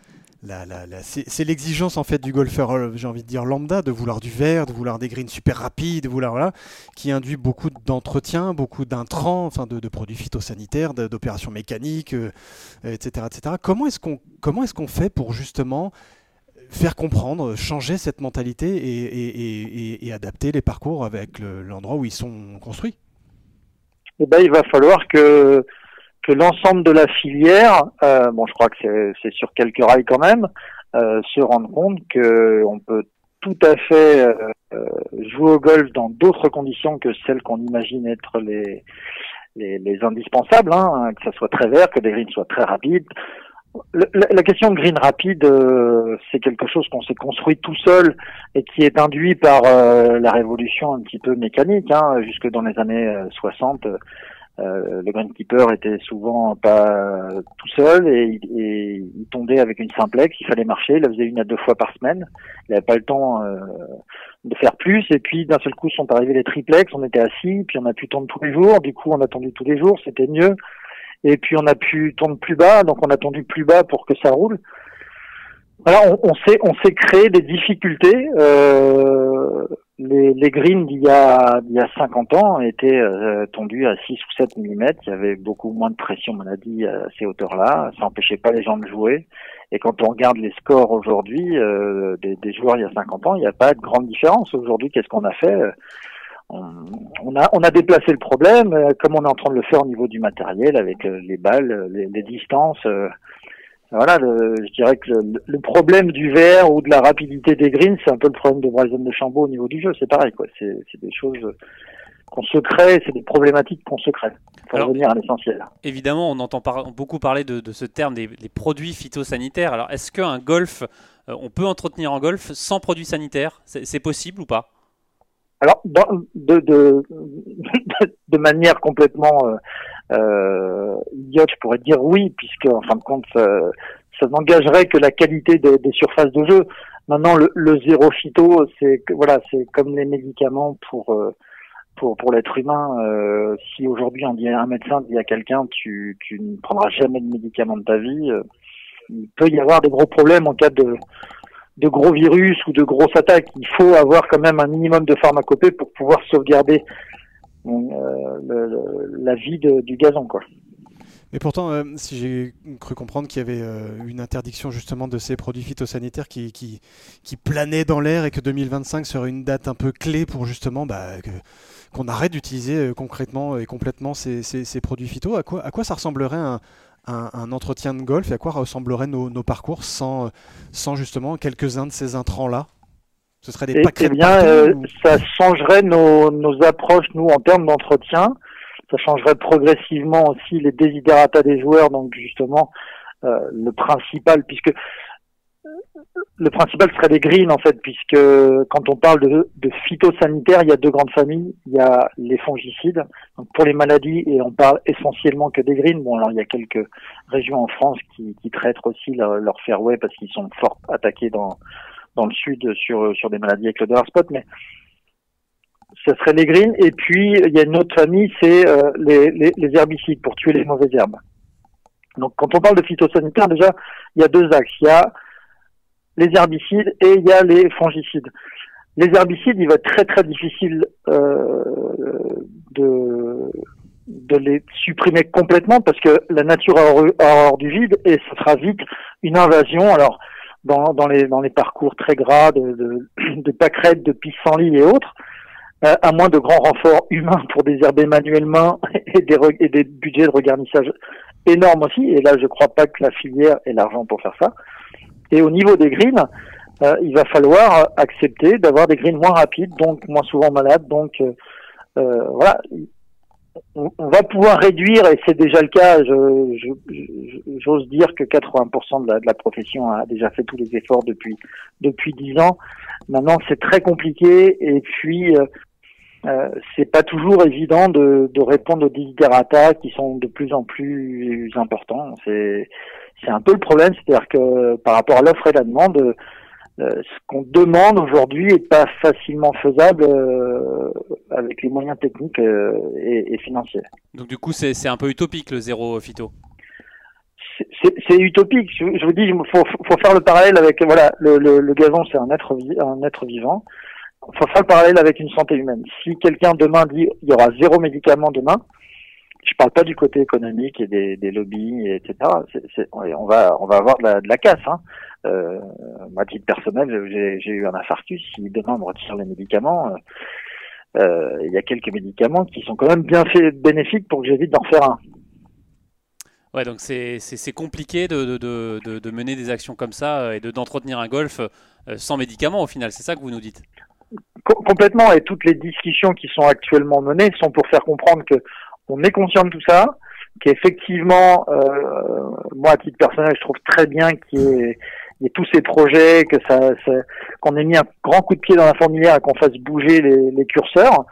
c'est l'exigence en fait du golfeur, euh, j'ai envie de dire lambda, de vouloir du vert, de vouloir des greens super rapides, de vouloir voilà, qui induit beaucoup d'entretien, beaucoup d'intrants, enfin de, produits phytosanitaires, d'opérations mécaniques, etc., euh, etc. Comment est-ce qu'on comment est-ce qu'on fait pour justement faire comprendre, changer cette mentalité et, adapter les parcours avec l'endroit où ils sont construits? Eh ben, il va falloir que que l'ensemble de la filière, euh, bon, je crois que c'est sur quelques rails quand même, euh, se rende compte que on peut tout à fait euh, jouer au golf dans d'autres conditions que celles qu'on imagine être les les, les indispensables, hein, que ça soit très vert, que les greens soient très rapides. la, la, question de green rapide, euh, c'est quelque chose qu'on s'est construit tout seul et qui est induit par euh, la révolution un petit peu mécanique, hein, jusque dans les années 60. Euh, le greenkeeper était souvent pas tout seul et, il tombait avec une simplex, il fallait marcher, il la faisait une à deux fois par semaine, il n'avait pas le temps euh, de faire plus et puis d'un seul coup sont arrivés les triplex, on était assis, puis on a pu tondre tous les jours, du coup on a tendu tous les jours, c'était mieux et puis on a pu tondre plus bas, donc on a tendu plus bas pour que ça roule. Voilà, on, on s'est on s'est créé des difficultés. Euh, les, les greens d'il y a il y a 50 ans étaient euh, à 6 ou 7 mm. Il y avait beaucoup moins de pression, on a dit, à ces hauteurs-là. Ça n'empêchait pas les gens de jouer. Et quand on regarde les scores aujourd'hui euh, des, des, joueurs il y a 50 ans, il n'y a pas de grande différence. Aujourd'hui, qu'est-ce qu'on a fait on, on, a, on a déplacé le problème, comme on est en train de le faire au niveau du matériel, avec les balles, les, les distances voilà, je dirais que le, problème du verre ou de la rapidité des greens, c'est un peu le problème de Bryson de Chambaud au niveau du jeu. C'est pareil, quoi. C'est des choses qu'on se crée, c'est des problématiques qu'on se crée. Pour revenir à l'essentiel. Évidemment, on entend beaucoup parler de, de, ce terme des, produits phytosanitaires. Alors, est-ce qu'un golf, euh, on peut entretenir un golf sans produits sanitaires? C'est possible ou pas? Alors, de, de, de, manière complètement euh, euh, je pourrais dire oui, puisque en fin de compte, ça, ça n'engagerait que la qualité des, des, surfaces de jeu. Maintenant, le, le zéro phyto, c'est voilà, c'est comme les médicaments pour euh, pour pour l'être humain. Euh, si aujourd'hui un médecin dit à quelqu'un, tu tu ne prendras jamais de médicaments de ta vie, euh, il peut y avoir des gros problèmes en cas de de gros virus ou de grosses attaques. Il faut avoir quand même un minimum de pharmacopée pour pouvoir sauvegarder euh, la vie du gazon, quoi. Mais pourtant, euh, si j'ai cru comprendre qu'il y avait euh, une interdiction justement de ces produits phytosanitaires qui, qui, planait dans l'air et que 2025 serait une date un peu clé pour justement bah, qu'on arrête d'utiliser concrètement et complètement ces, produits phyto. À quoi, ça ressemblerait un, entretien de golf et à quoi ressembleraient nos, nos parcours sans, sans justement quelques-uns de ces intrants-là? Ce serait des et, paquets eh bien, euh, ça changerait nos, nos approches, nous, en termes d'entretien. Ça changerait progressivement aussi les désidératas des joueurs, donc justement, euh, le principal, puisque le principal serait les greens en fait, puisque quand on parle de, de phytosanitaire, il y a deux grandes familles. Il y a les fongicides, donc pour les maladies, et on parle essentiellement que des greens. Bon, alors il y a quelques régions en France qui, qui traitent aussi leur, leur fairway parce qu'ils sont fort attaqués dans dans le sud sur sur des maladies avec le dollar spot, mais ce serait les greens. Et puis il y a une autre famille, c'est euh, les, les, les herbicides pour tuer les mauvaises herbes. Donc quand on parle de phytosanitaire, déjà il y a deux axes. Il y a les herbicides et il y a les fongicides. Les herbicides, il va être très très difficile euh, de, de les supprimer complètement parce que la nature a hors, du vide et ce sera vite une invasion. Alors dans, dans, les, dans les parcours très gras de, de, de pâquerettes, de pissenlits et autres, euh, à moins de grands renforts humains pour désherber manuellement et des, et des budgets de regarnissage énormes aussi. Et là, je ne crois pas que la filière ait l'argent pour faire ça. Et au niveau des greens, euh, il va falloir accepter d'avoir des greens moins rapides, donc moins souvent malades. Donc euh, euh voilà, on, va pouvoir réduire, et c'est déjà le cas, j'ose dire que 80% de la, de la, profession a déjà fait tous les efforts depuis depuis 10 ans. Maintenant, c'est très compliqué, et puis euh, euh, c'est pas toujours évident de, de répondre aux desiderata qui sont de plus en plus importants. C'est c'est un peu le problème, c'est-à-dire que par rapport à l'offre et la demande, euh, ce qu'on demande aujourd'hui est pas facilement faisable euh, avec les moyens techniques euh, et, et, financiers. Donc du coup, c'est un peu utopique le zéro phyto. C'est utopique. Je, je, vous dis, il faut, faut, faire le parallèle avec voilà, le, le, le gazon, c'est un être un être vivant. Il faut faire le parallèle avec une santé humaine. Si quelqu'un demain dit il y aura zéro médicament demain, je parle pas du côté économique et des, des lobbies, etc. on va on va avoir de la, de la casse. Hein. Euh, à titre personnel, j'ai eu un infarctus. Si demain on me retire les médicaments, euh, il y a quelques médicaments qui sont quand même bien fait, bénéfiques pour que j'évite d'en faire un. Ouais, donc c'est compliqué de, de, de, de, mener des actions comme ça et d'entretenir un golf sans médicaments au final, c'est ça que vous nous dites? Complètement, et toutes les discussions qui sont actuellement menées sont pour faire comprendre que on est conscient de tout ça, qu'effectivement, euh, moi à titre personnel, je trouve très bien qu'il y, ait tous ces projets, que ça, qu'on ait mis un grand coup de pied dans la fourmilière et qu'on fasse bouger les, curseurs,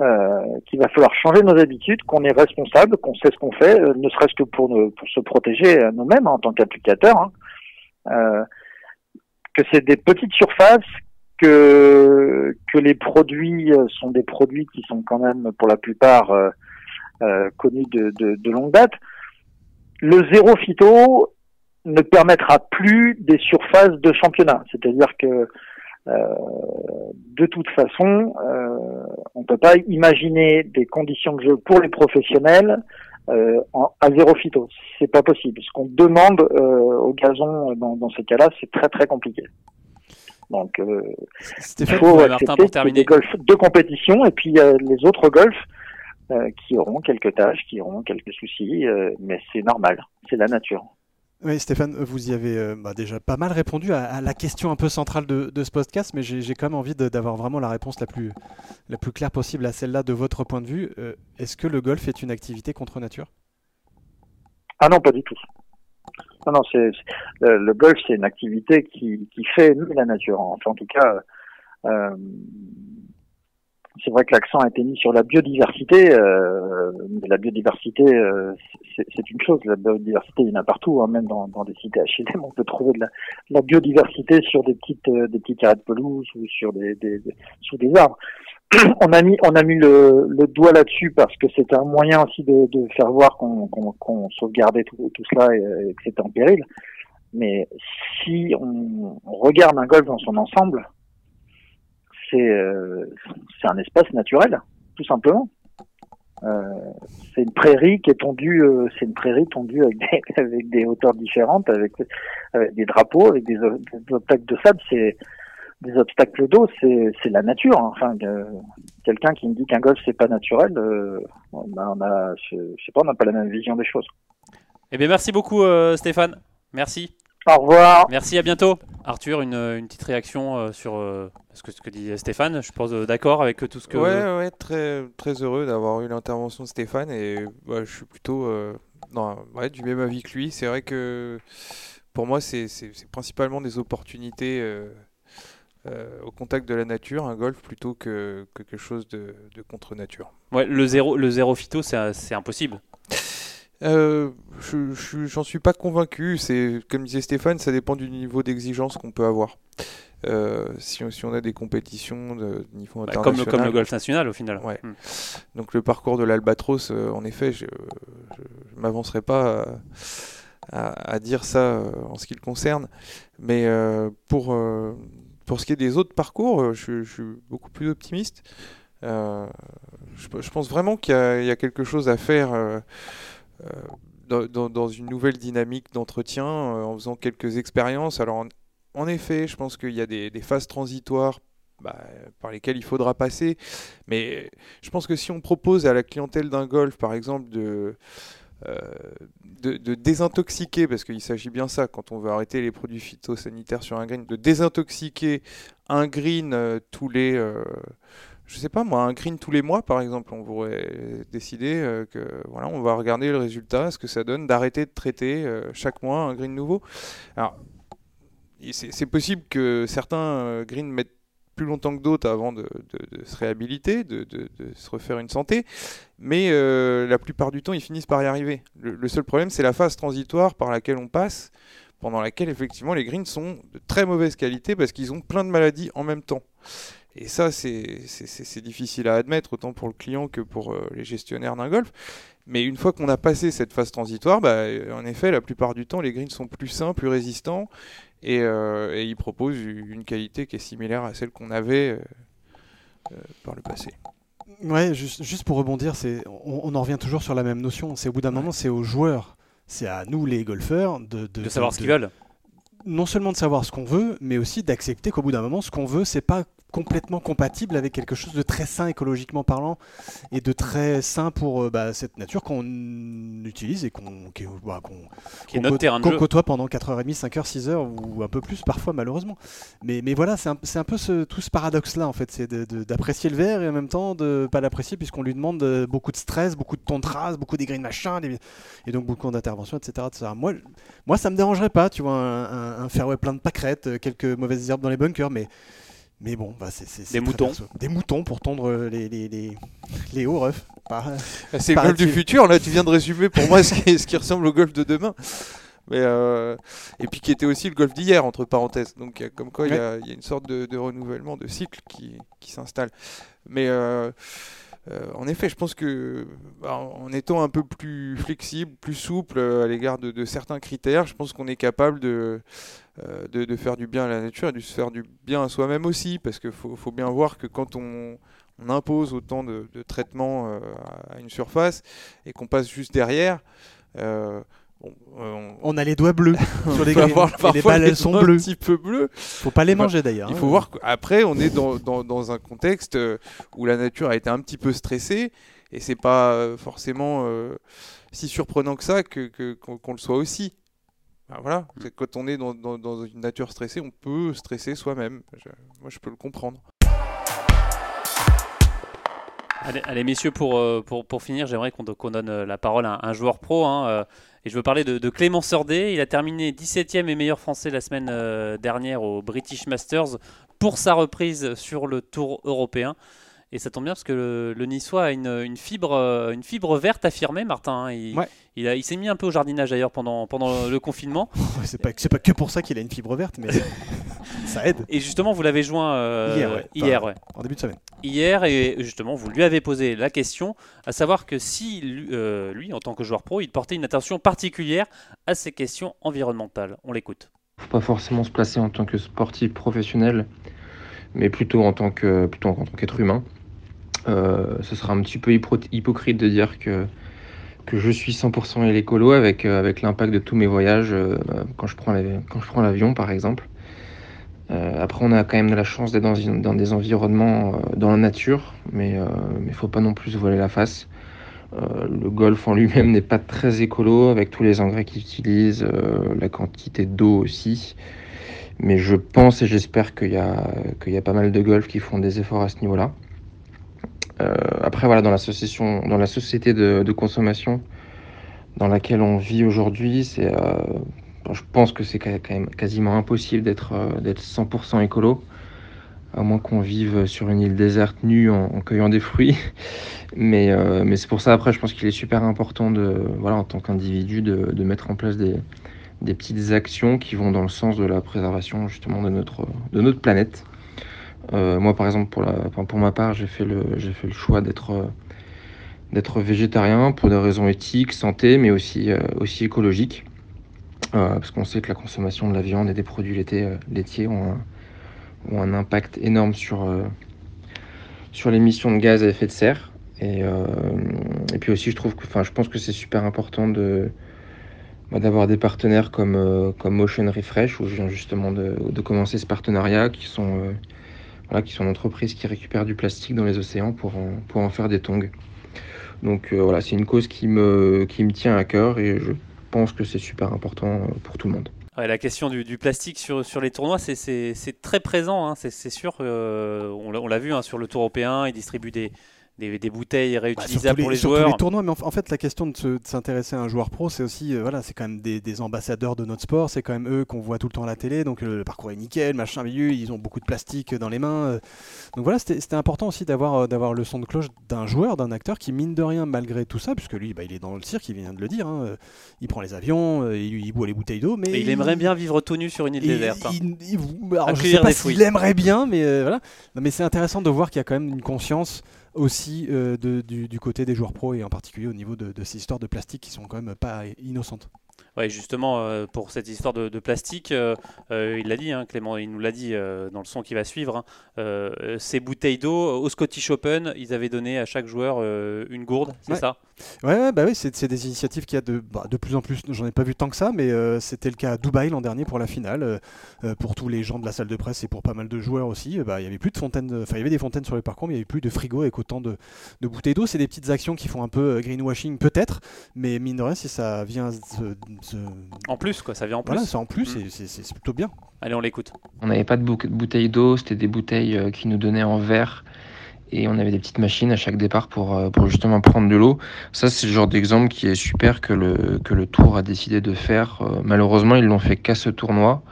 euh, qu'il va falloir changer nos habitudes, qu'on est responsable, qu'on sait ce qu'on fait, euh, ne serait-ce que pour, pour se protéger nous-mêmes en tant qu'applicateurs. Hein. Euh, que c'est des petites surfaces que que les produits sont des produits qui sont quand même pour la plupart euh, euh, connus de, de, de, longue date. Le zéro phyto ne permettra plus des surfaces de championnat, c'est-à-dire que euh, de toute façon, euh, on ne peut pas imaginer des conditions de jeu pour les professionnels euh, à zéro phyto. C'est pas possible. Ce qu'on demande euh, au gazon dans, dans ces cas-là, c'est très très compliqué. Donc, euh, il faut accepter des golfs de compétition et puis euh, les autres golfs euh, qui auront quelques tâches, qui auront quelques soucis, euh, mais c'est normal, c'est la nature. Oui, Stéphane, vous y avez euh, bah, déjà pas mal répondu à, la question un peu centrale de, de ce podcast, mais j'ai quand même envie d'avoir vraiment la réponse la plus, la plus claire possible à celle-là de votre point de vue. Est-ce que le golf est une activité contre nature? Ah non, pas du tout. Non, non, c'est le, golf, c'est une activité qui, qui fait la nature. Enfin, en tout cas, c'est vrai que l'accent a été mis sur la biodiversité. Euh, la biodiversité, euh, c'est une chose. La biodiversité, il y en a partout, hein, même dans, dans des cités HLM. On peut trouver de la, la biodiversité sur des petites, euh, des petits carrés de pelouse ou sur des, des, sous des arbres. on a mis, on a mis le, le doigt là-dessus parce que c'est un moyen aussi de, de faire voir qu'on qu'on sauvegardait tout, tout cela et, que c'était en péril. Mais si on, regarde un golf dans son ensemble, c'est euh, c'est un espace naturel, tout simplement. Euh, c'est une prairie qui est tondue, euh, c'est une prairie tondue avec des, hauteurs différentes, avec, des drapeaux, avec des, obstacles de sable. C'est des obstacles d'eau, c'est la nature. Enfin, quelqu'un qui me dit qu'un golf c'est pas naturel, euh, on a, je, sais pas, on n'a pas la même vision des choses. Eh bien, merci beaucoup, Stéphane. Merci. Au revoir. Merci, à bientôt. Arthur, une, une petite réaction euh, sur ce, que, ce que dit Stéphane. Je pense d'accord avec tout ce que. Ouais, ouais, très, très heureux d'avoir eu l'intervention de Stéphane et je suis plutôt non, ouais, du même avis que lui. C'est vrai que pour moi, c'est principalement des opportunités euh, au contact de la nature, un golf plutôt que, quelque chose de, contre nature. Ouais, le zéro, le zéro phyto, c'est impossible. Euh, je j'en suis pas convaincu. C'est comme disait Stéphane, ça dépend du niveau d'exigence qu'on peut avoir. Euh, si, si, on a des compétitions de niveau bah, international, comme, le, golf national au final. Ouais. Hmm. Donc le parcours de l'Albatros, en effet, je ne m'avancerai pas à, à, dire ça en ce qui le concerne. Mais pour pour ce qui est des autres parcours, euh, je, suis beaucoup plus optimiste. Euh, je, pense vraiment qu'il y, a quelque chose à faire euh, dans, une nouvelle dynamique d'entretien en faisant quelques expériences. Alors, en, effet, je pense qu'il y a des, phases transitoires bah, par lesquelles il faudra passer. Mais je pense que si on propose à la clientèle d'un golf, par exemple, de, de, désintoxiquer, parce qu'il s'agit bien ça quand on veut arrêter les produits phytosanitaires sur un green, de désintoxiquer un green euh, tous les, euh, je sais pas moi, un green tous les mois par exemple, on pourrait décider euh, que voilà, on va regarder le résultat, ce que ça donne, d'arrêter de traiter chaque mois un green nouveau. Alors, c'est possible que certains greens mettent plus longtemps que d'autres avant de, se réhabiliter, de, se refaire une santé. Mais euh, la plupart du temps, ils finissent par y arriver. Le, seul problème, c'est la phase transitoire par laquelle on passe, pendant laquelle effectivement les greens sont de très mauvaise qualité parce qu'ils ont plein de maladies en même temps. Et ça, c'est difficile à admettre, autant pour le client que pour euh, les gestionnaires d'un golf. Mais une fois qu'on a passé cette phase transitoire, bah, en effet, la plupart du temps, les greens sont plus sains, plus résistants, euh, et, il propose une qualité qui est similaire à celle qu'on avait euh, euh, par le passé. Ouais, juste, juste pour rebondir, c'est, on, en revient toujours sur la même notion. C'est au bout d'un moment, c'est aux joueurs, c'est à nous les golfeurs de, de, savoir ce qu'ils veulent. Non seulement de savoir ce qu'on veut, mais aussi d'accepter qu'au bout d'un moment, ce qu'on veut, c'est pas complètement compatible avec quelque chose de très sain écologiquement parlant et de très sain pour euh, bah, cette nature qu'on utilise et qu'on bah, qu qu côtoie pendant 4h30, 5h, 6h ou un peu plus parfois malheureusement. Mais, mais voilà, c'est un, un, peu ce, tout ce paradoxe-là en fait, c'est d'apprécier le verre et en même temps de pas l'apprécier puisqu'on lui demande euh, beaucoup de stress, beaucoup de race, beaucoup d'aigris de machin et donc beaucoup d'interventions, etc., etc. Moi, moi, ça me dérangerait pas, tu vois, un, un fairway plein de pâquerettes, euh, quelques mauvaises herbes dans les bunkers, mais mais bon, bah c'est des moutons. Des moutons pour tondre les, les, les, les hauts refs. Ah, c'est le golf du futur, là tu viens de résumer pour moi ce qui, ce qui ressemble au golf de demain. Mais euh, et puis qui était aussi le golf d'hier, entre parenthèses. Donc comme quoi il y, a une sorte de, de, renouvellement, de cycle qui, qui s'installe. Mais euh, euh, en effet, je pense que bah, en étant un peu plus flexible, plus souple à l'égard de, de, certains critères, je pense qu'on est capable de euh, de, faire du bien à la nature et de se faire du bien à soi-même aussi, parce qu'il faut, bien voir que quand on, impose autant de, traitements euh, à une surface et qu'on passe juste derrière, euh, on, a les doigts bleus sur les les balles elles sont bleues. Un petit peu bleues. Faut pas les manger d'ailleurs. Il faut voir qu'après on est dans, dans, dans, un contexte où la nature a été un petit peu stressée et c'est pas forcément si surprenant que ça que qu'on le soit aussi. Bah, voilà, mm. quand on est dans, une nature stressée, on peut stresser soi-même. moi, je peux le comprendre. Allez, messieurs, pour, euh, pour, finir, j'aimerais qu'on donne euh, la parole à un, joueur pro. Hein, euh, et je veux parler de, Clément Sordet. Il a terminé 17e et meilleur français la semaine dernière au British Masters pour sa reprise sur le Tour européen. Et ça tombe bien parce que le, Niçois a une, fibre, euh, une fibre verte affirmée, Martin. Hein. Il, il, il s'est mis un peu au jardinage d'ailleurs pendant, pendant le confinement. c'est pas, pas que pour ça qu'il a une fibre verte, mais ça aide. Et justement, vous l'avez joint euh, hier, en début de semaine. Hier, et justement, vous lui avez posé la question, à savoir que si euh, lui, en tant que joueur pro, il portait une attention particulière à ces questions environnementales. On l'écoute. Faut pas forcément se placer en tant que sportif professionnel, mais plutôt en tant que plutôt en tant qu'être humain. Euh, ce sera un petit peu hypocrite de dire que, que je suis 100% l'écolo avec, euh, avec l'impact de tous mes voyages euh, quand je prends l'avion par exemple. après, on a quand même de la chance d'être dans, dans, des environnements dans la nature, mais il ne faut pas non plus se voiler la face. le golf en lui-même n'est pas très écolo avec tous les engrais qu'il utilise, la quantité d'eau aussi. Mais je pense et j'espère qu'il y, qu'il y, a pas mal de golf qui font des efforts à ce niveau-là. Euh, après, voilà, dans dans la société de, consommation dans laquelle on vit aujourd'hui, c'est, euh, je pense que c'est quand même quasiment impossible d'être euh, d'être 100% écolo, à moins qu'on vive sur une île déserte nue en, cueillant des fruits. Mais, mais c'est pour ça, après, je pense qu'il est super important, de, voilà, en tant qu'individu, de, de, mettre en place des, des petites actions qui vont dans le sens de la préservation justement de notre, de notre planète. Euh, moi, par exemple, pour, pour ma part, j'ai fait le, fait le choix d'être, euh, d'être végétarien pour des raisons éthiques, santé, mais aussi, euh, aussi écologiques. parce qu'on sait que la consommation de la viande et des produits laitiers, laitiers ont, un, ont, un, impact énorme sur, sur l'émission de gaz à effet de serre. Et, et puis aussi, je trouve que, je pense que c'est super important de, bah, d'avoir des partenaires comme, comme Motion Refresh, où je viens justement de, de commencer ce partenariat, qui sont qui sont entreprises qui récupèrent du plastique dans les océans pour en, pour en faire des tongs. Donc euh, voilà, c'est une cause qui me, qui me tient à cœur et je pense que c'est super important euh, pour tout le monde. la question du, du, plastique sur, sur les tournois, c'est très présent, hein. c'est sûr. Euh, on l'a vu hein, sur le tour européen, ils distribuent des, des, bouteilles bah, réutilisables pour les joueurs. Sur les tournois, mais en, fait, la question de, s'intéresser à un joueur pro, c'est aussi, euh, voilà, c'est quand même des, ambassadeurs de notre sport, c'est quand même eux qu'on voit tout le temps à la télé, donc le, parcours est nickel, machin, milieu, ils ont beaucoup de plastique dans les mains. Euh. donc voilà, c'était important aussi d'avoir euh, d'avoir le son de cloche d'un joueur, d'un acteur qui, mine de rien, malgré tout ça, puisque lui, bah, il est dans le cirque, il vient de le dire, hein, il prend les avions, il, boit les bouteilles d'eau, mais. il aimerait bien vivre tout nu sur une île déserte. Hein. je sais pas s'il aimerait bien, mais voilà. mais c'est intéressant de voir qu'il y a quand même une conscience aussi euh, du, côté des joueurs pros et en particulier au niveau de, ces histoires de plastique qui sont quand même pas innocentes. Ouais, justement, euh, pour cette histoire de, plastique, euh, euh, il l'a dit, hein, Clément, il nous l'a dit dans le son qui va suivre. Hein, ces bouteilles d'eau, au Scottish Open, ils avaient donné à chaque joueur une gourde, c'est ça? Ouais, bah oui, c'est des initiatives qu'il y a de, bah, de plus en plus. J'en ai pas vu tant que ça, mais c'était le cas à Dubaï l'an dernier pour la finale. pour tous les gens de la salle de presse et pour pas mal de joueurs aussi, bah, il y avait plus de fontaines, enfin il y avait des fontaines sur le parcours, mais il y avait plus de frigo avec autant de, de bouteilles d'eau. C'est des petites actions qui font un peu greenwashing peut-être, mais mine de rien, si ça vient en plus, quoi, ça vient en plus. Voilà, c'est en plus, mm. c'est plutôt bien. Allez, on l'écoute. On n'avait pas de bouteilles d'eau, c'était des bouteilles euh, qui nous donnaient en verre. Et on avait des petites machines à chaque départ pour, euh, pour justement prendre de l'eau. Ça, c'est le genre d'exemple qui est super que le, que le Tour a décidé de faire. Euh, malheureusement, ils l'ont fait qu'à ce tournoi.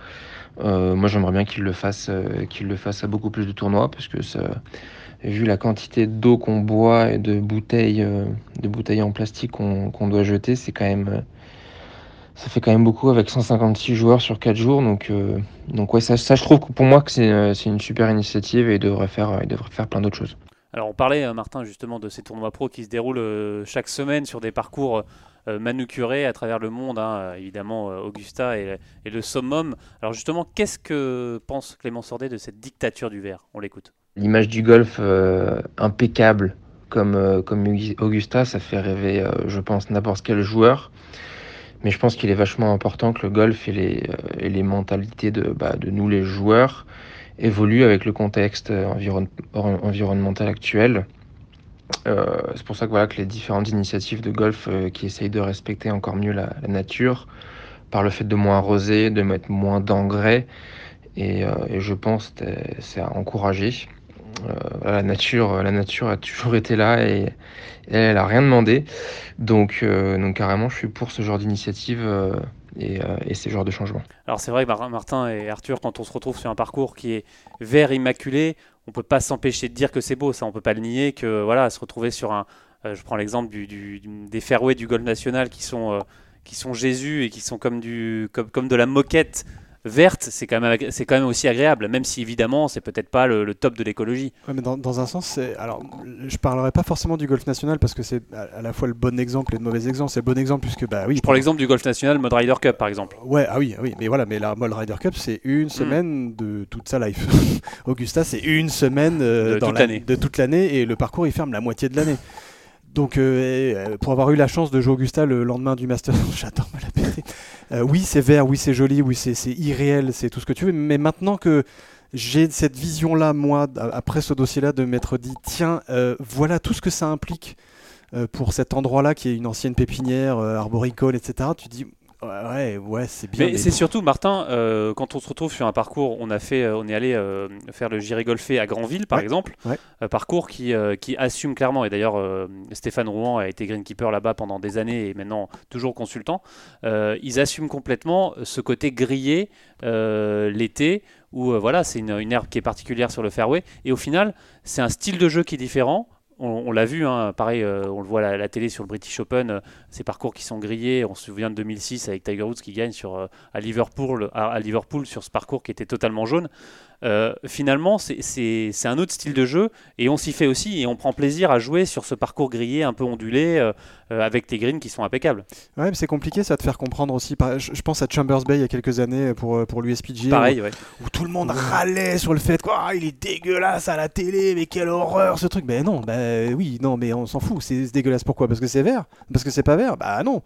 moi, j'aimerais bien qu'ils le fassent, le fassent à beaucoup plus de tournois parce que vu la quantité d'eau qu'on boit et de bouteilles, de bouteilles en plastique qu'on doit jeter, c'est quand même ça fait quand même beaucoup avec 156 joueurs sur 4 jours. Donc, euh, donc ouais, ça, je trouve que pour moi que c'est euh, une super initiative et devrait faire, il devrait faire plein d'autres choses. Alors on parlait, euh, Martin, justement de ces tournois pro qui se déroulent chaque semaine sur des parcours manucurés à travers le monde, hein, évidemment Augusta et, le summum. Alors justement, qu'est-ce que pense Clément Sordet de cette dictature du verre On l'écoute. L'image du golf impeccable comme, Augusta, ça fait rêver, je pense, n'importe quel joueur. Mais je pense qu'il est vachement important que le golf et les, euh, les mentalités de, bah, de nous les joueurs évoluent avec le contexte environnemental actuel. Euh, c'est pour ça que, voilà, que les différentes initiatives de golf euh, qui essayent de respecter encore mieux la, nature, par le fait de moins arroser, de mettre moins d'engrais, et, je pense que c'est à encourager. la, nature, la nature a toujours été là et, elle n'a rien demandé. Donc, euh, carrément, je suis pour ce genre d'initiative euh, et, euh, et, ces genres de changements. Alors c'est vrai, Martin et Arthur, quand on se retrouve sur un parcours qui est vert immaculé, on peut pas s'empêcher de dire que c'est beau, ça on peut pas le nier, que voilà, se retrouver sur un... je prends l'exemple des fairways du golf national qui sont, qui sont Jésus et qui sont comme, du, comme, comme de la moquette verte, c'est quand, même, c'est quand même aussi agréable, même si évidemment c'est peut-être pas le, top de l'écologie. Ouais, mais dans, dans, un sens, alors je parlerai pas forcément du golf national parce que c'est à, la fois le bon exemple et le mauvais exemple. C'est le bon exemple puisque bah oui. Je prends l'exemple du golf national Mod Rider Cup par exemple. Ouais, ah oui, ah oui, mais voilà, mais la Mod Rider Cup c'est une hmm. semaine de toute sa life. Augusta c'est une semaine euh, de, dans toute l'année. de toute l'année et le parcours il ferme la moitié de l'année. Donc, euh, euh, pour avoir eu la chance de jouer Augusta le lendemain du Master, j'adore me la. Euh, oui, c'est vert, oui, c'est joli, oui, c'est irréel, c'est tout ce que tu veux. Mais maintenant que j'ai cette vision-là, moi, après ce dossier-là, de m'être dit, tiens, voilà tout ce que ça implique pour cet endroit-là qui est une ancienne pépinière arboricole, etc. Tu dis, Ouais, ouais, c'est bien. Mais, c'est surtout, Martin, euh, quand on se retrouve sur un parcours, on a fait, euh, on est allé euh, faire le Giré Golfé à Granville, par exemple, un parcours qui, qui assume clairement. Et d'ailleurs, Stéphane Rouen a été greenkeeper là-bas pendant des années et maintenant toujours consultant. ils assument complètement ce côté grillé l'été où voilà, c'est une, une, herbe qui est particulière sur le fairway. Et au final, c'est un style de jeu qui est différent on, l'a vu, hein, pareil, euh, on le voit à la, télé sur le British Open, euh, ces parcours qui sont grillés. On se souvient de 2006 avec Tiger Woods qui gagne sur, euh, à, Liverpool, à, Liverpool sur ce parcours qui était totalement jaune. Finalement, c'est un autre style de jeu et on s'y fait aussi et on prend plaisir à jouer sur ce parcours grillé un peu ondulé avec tes greens qui sont impeccables. Ouais, mais c'est compliqué ça de faire comprendre aussi. Je, pense à Chambers Bay il y a quelques années pour, pour l'USPG. Pareil, où, tout le monde râlait sur le fait quoi, ah, il est dégueulasse à la télé, mais quelle horreur ce truc. Mais non, bah oui, non, mais on s'en fout. C'est dégueulasse pourquoi? Parce que c'est vert Parce que c'est pas vert Bah non.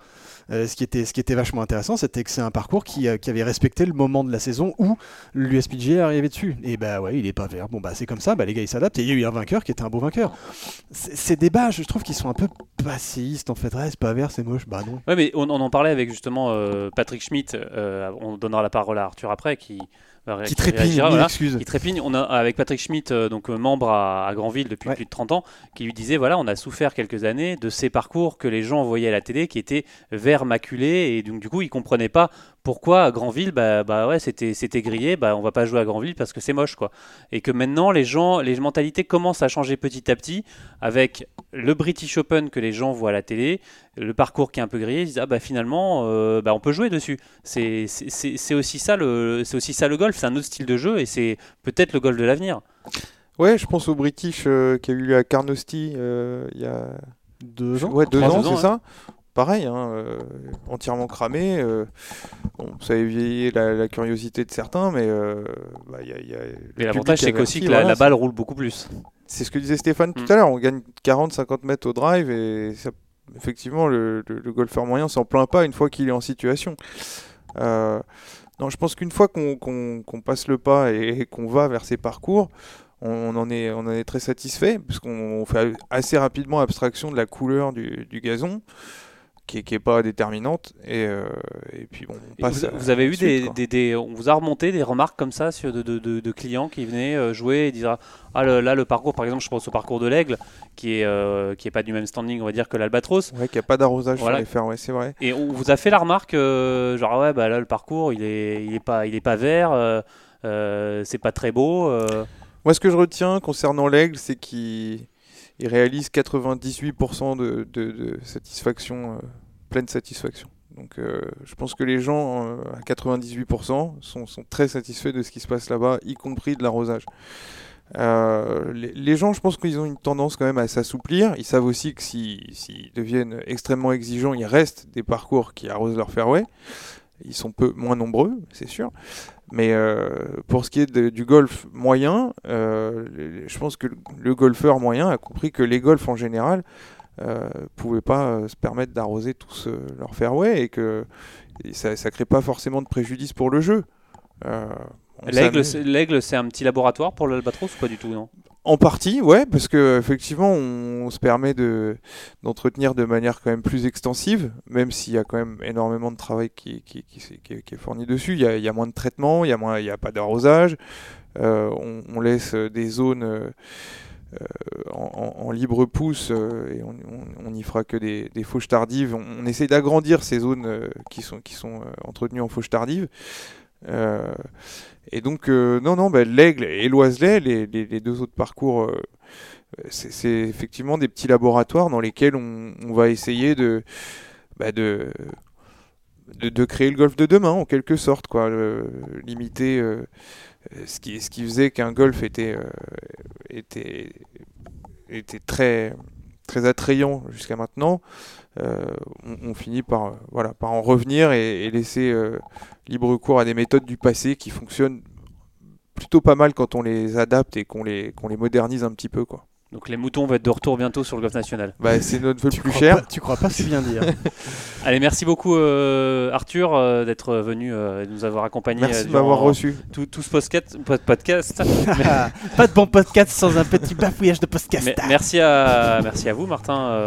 Euh, ce, qui était, ce qui était vachement intéressant, c'était que c'est un parcours qui, euh, qui, avait respecté le moment de la saison où l'USPG arrivait dessus. Et bah ouais, il est pas vert. Bon bah c'est comme ça, bah les gars ils s'adaptent. Et il y a eu un vainqueur qui était un beau vainqueur. Ces débats, je trouve qu'ils sont un peu passéistes en fait. Ouais, c'est pas vert, c'est moche. Bah non. Ouais, mais on, en parlait avec justement euh, Patrick Schmitt. on donnera la parole à Arthur après qui qui trépigne, voilà, qui trépigne. On a avec Patrick Schmitt, euh, donc euh, membre à, Grandville depuis plus de 30 ans, qui lui disait voilà, on a souffert quelques années de ces parcours que les gens voyaient à la télé, qui étaient verts maculés, et donc du coup, ils comprenaient pas pourquoi à Grandville, bah, bah ouais, c'était c'était grillé, bah on va pas jouer à Grandville parce que c'est moche quoi. Et que maintenant, les gens, les mentalités commencent à changer petit à petit avec le British Open que les gens voient à la télé, le parcours qui est un peu grillé, ils disent ah bah finalement, euh, bah on peut jouer dessus. C'est aussi ça le c'est aussi ça le golf c'est un autre style de jeu et c'est peut-être le golf de l'avenir. Ouais, je pense au British euh, qui a eu lieu à Carnoustie euh, il y a deux ans. Ouais, deux ans, c'est ça? Pareil, hein, entièrement cramé. Bon, ça a éveillé la, curiosité de certains, mais bah, y a, y a l'avantage, c'est qu'aussi que la, balle roule beaucoup plus. C'est ce que disait Stéphane tout mm. à l'heure. On gagne 40-50 mètres au drive et effectivement, le, golfeur moyen s'en plaint pas une fois qu'il est en situation. Euh, non, je pense qu'une fois qu'on passe le pas et, qu'on va vers ces parcours, on, en, est, on en est très satisfait, puisqu'on fait assez rapidement abstraction de la couleur du gazon qui, qui est pas déterminante. Et, euh, et puis bon, on passe vous, avez eu des, des, On vous a remonté des remarques comme ça sur de, de, de, clients qui venaient euh, jouer et dire Ah là, le parcours, par exemple, je pense au parcours de l'Aigle, qui est, euh, qui est pas du même standing, on va dire, que l'Albatros. Ouais, qui a pas d'arrosage sur les fers, ouais, c'est vrai. Et on vous a fait la remarque, genre, ouais, bah là, le parcours, il est, il est, pas, il est pas vert, c'est pas très beau. Moi, ce que je retiens concernant l'Aigle, c'est qu'il il réalise 98% de, satisfaction, euh, pleine satisfaction. Donc euh, je pense que les gens euh, à 98% sont, très satisfaits de ce qui se passe là-bas, y compris de l'arrosage. Les, gens, je pense qu'ils ont une tendance quand même à s'assouplir. Ils savent aussi que s'ils deviennent extrêmement exigeants, il reste des parcours qui arrosent leur fairway. Ils sont peu moins nombreux, c'est sûr. Mais euh, pour ce qui est du golf moyen, euh, je pense que le golfeur moyen a compris que les golfs en général euh, pouvaient pas se permettre d'arroser tous leur fairway et que ça, ne crée pas forcément de préjudice pour le jeu. L'aigle, c'est un petit laboratoire pour l'albatros ou pas du tout, non? En partie, ouais, parce que effectivement, on, se permet de d'entretenir de manière quand même plus extensive, même s'il y a quand même énormément de travail qui, qui, est fourni dessus. Il y, a, moins de traitement, il y a moins, il y a pas d'arrosage. Euh, on, laisse des zones euh, en, libre pouce et on, n'y fera que des, des fauches tardives. On, essaie d'agrandir ces zones qui sont qui sont entretenues en fauches tardives. Euh, et donc, euh, non, non, bah, l'Aigle et l'Oiselet, les, les, deux autres parcours, euh, c'est effectivement des petits laboratoires dans lesquels on, va essayer de, bah, créer le golf de demain, en quelque sorte, quoi. limiter ce, qui, faisait qu'un golf était, était, était très, très attrayant jusqu'à maintenant. On, finit par, voilà, par en revenir et, laisser libre cours à des méthodes du passé qui fonctionnent plutôt pas mal quand on les adapte et qu'on les, qu'on les modernise un petit peu. quoi. Donc les moutons vont être de retour bientôt sur le golf national. Bah, c'est notre vœu plus cher. tu crois pas si bien dire. Allez, merci beaucoup euh, Arthur euh, d'être venu euh, nous avoir accompagné. Merci de m'avoir reçu. Tout, tout, ce podcast. podcast. pas de bon podcast sans un petit bafouillage de podcast. merci, à, merci à vous Martin.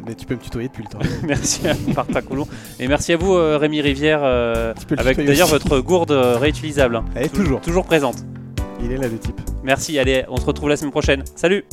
Mais tu peux me tutoyer depuis le temps. merci à Martin Coulon. Et merci à vous Rémi Rivière. avec d'ailleurs votre gourde réutilisable. Elle est toujours. Toujours présente. Il est là le type. Merci, allez, on se retrouve la semaine prochaine. Salut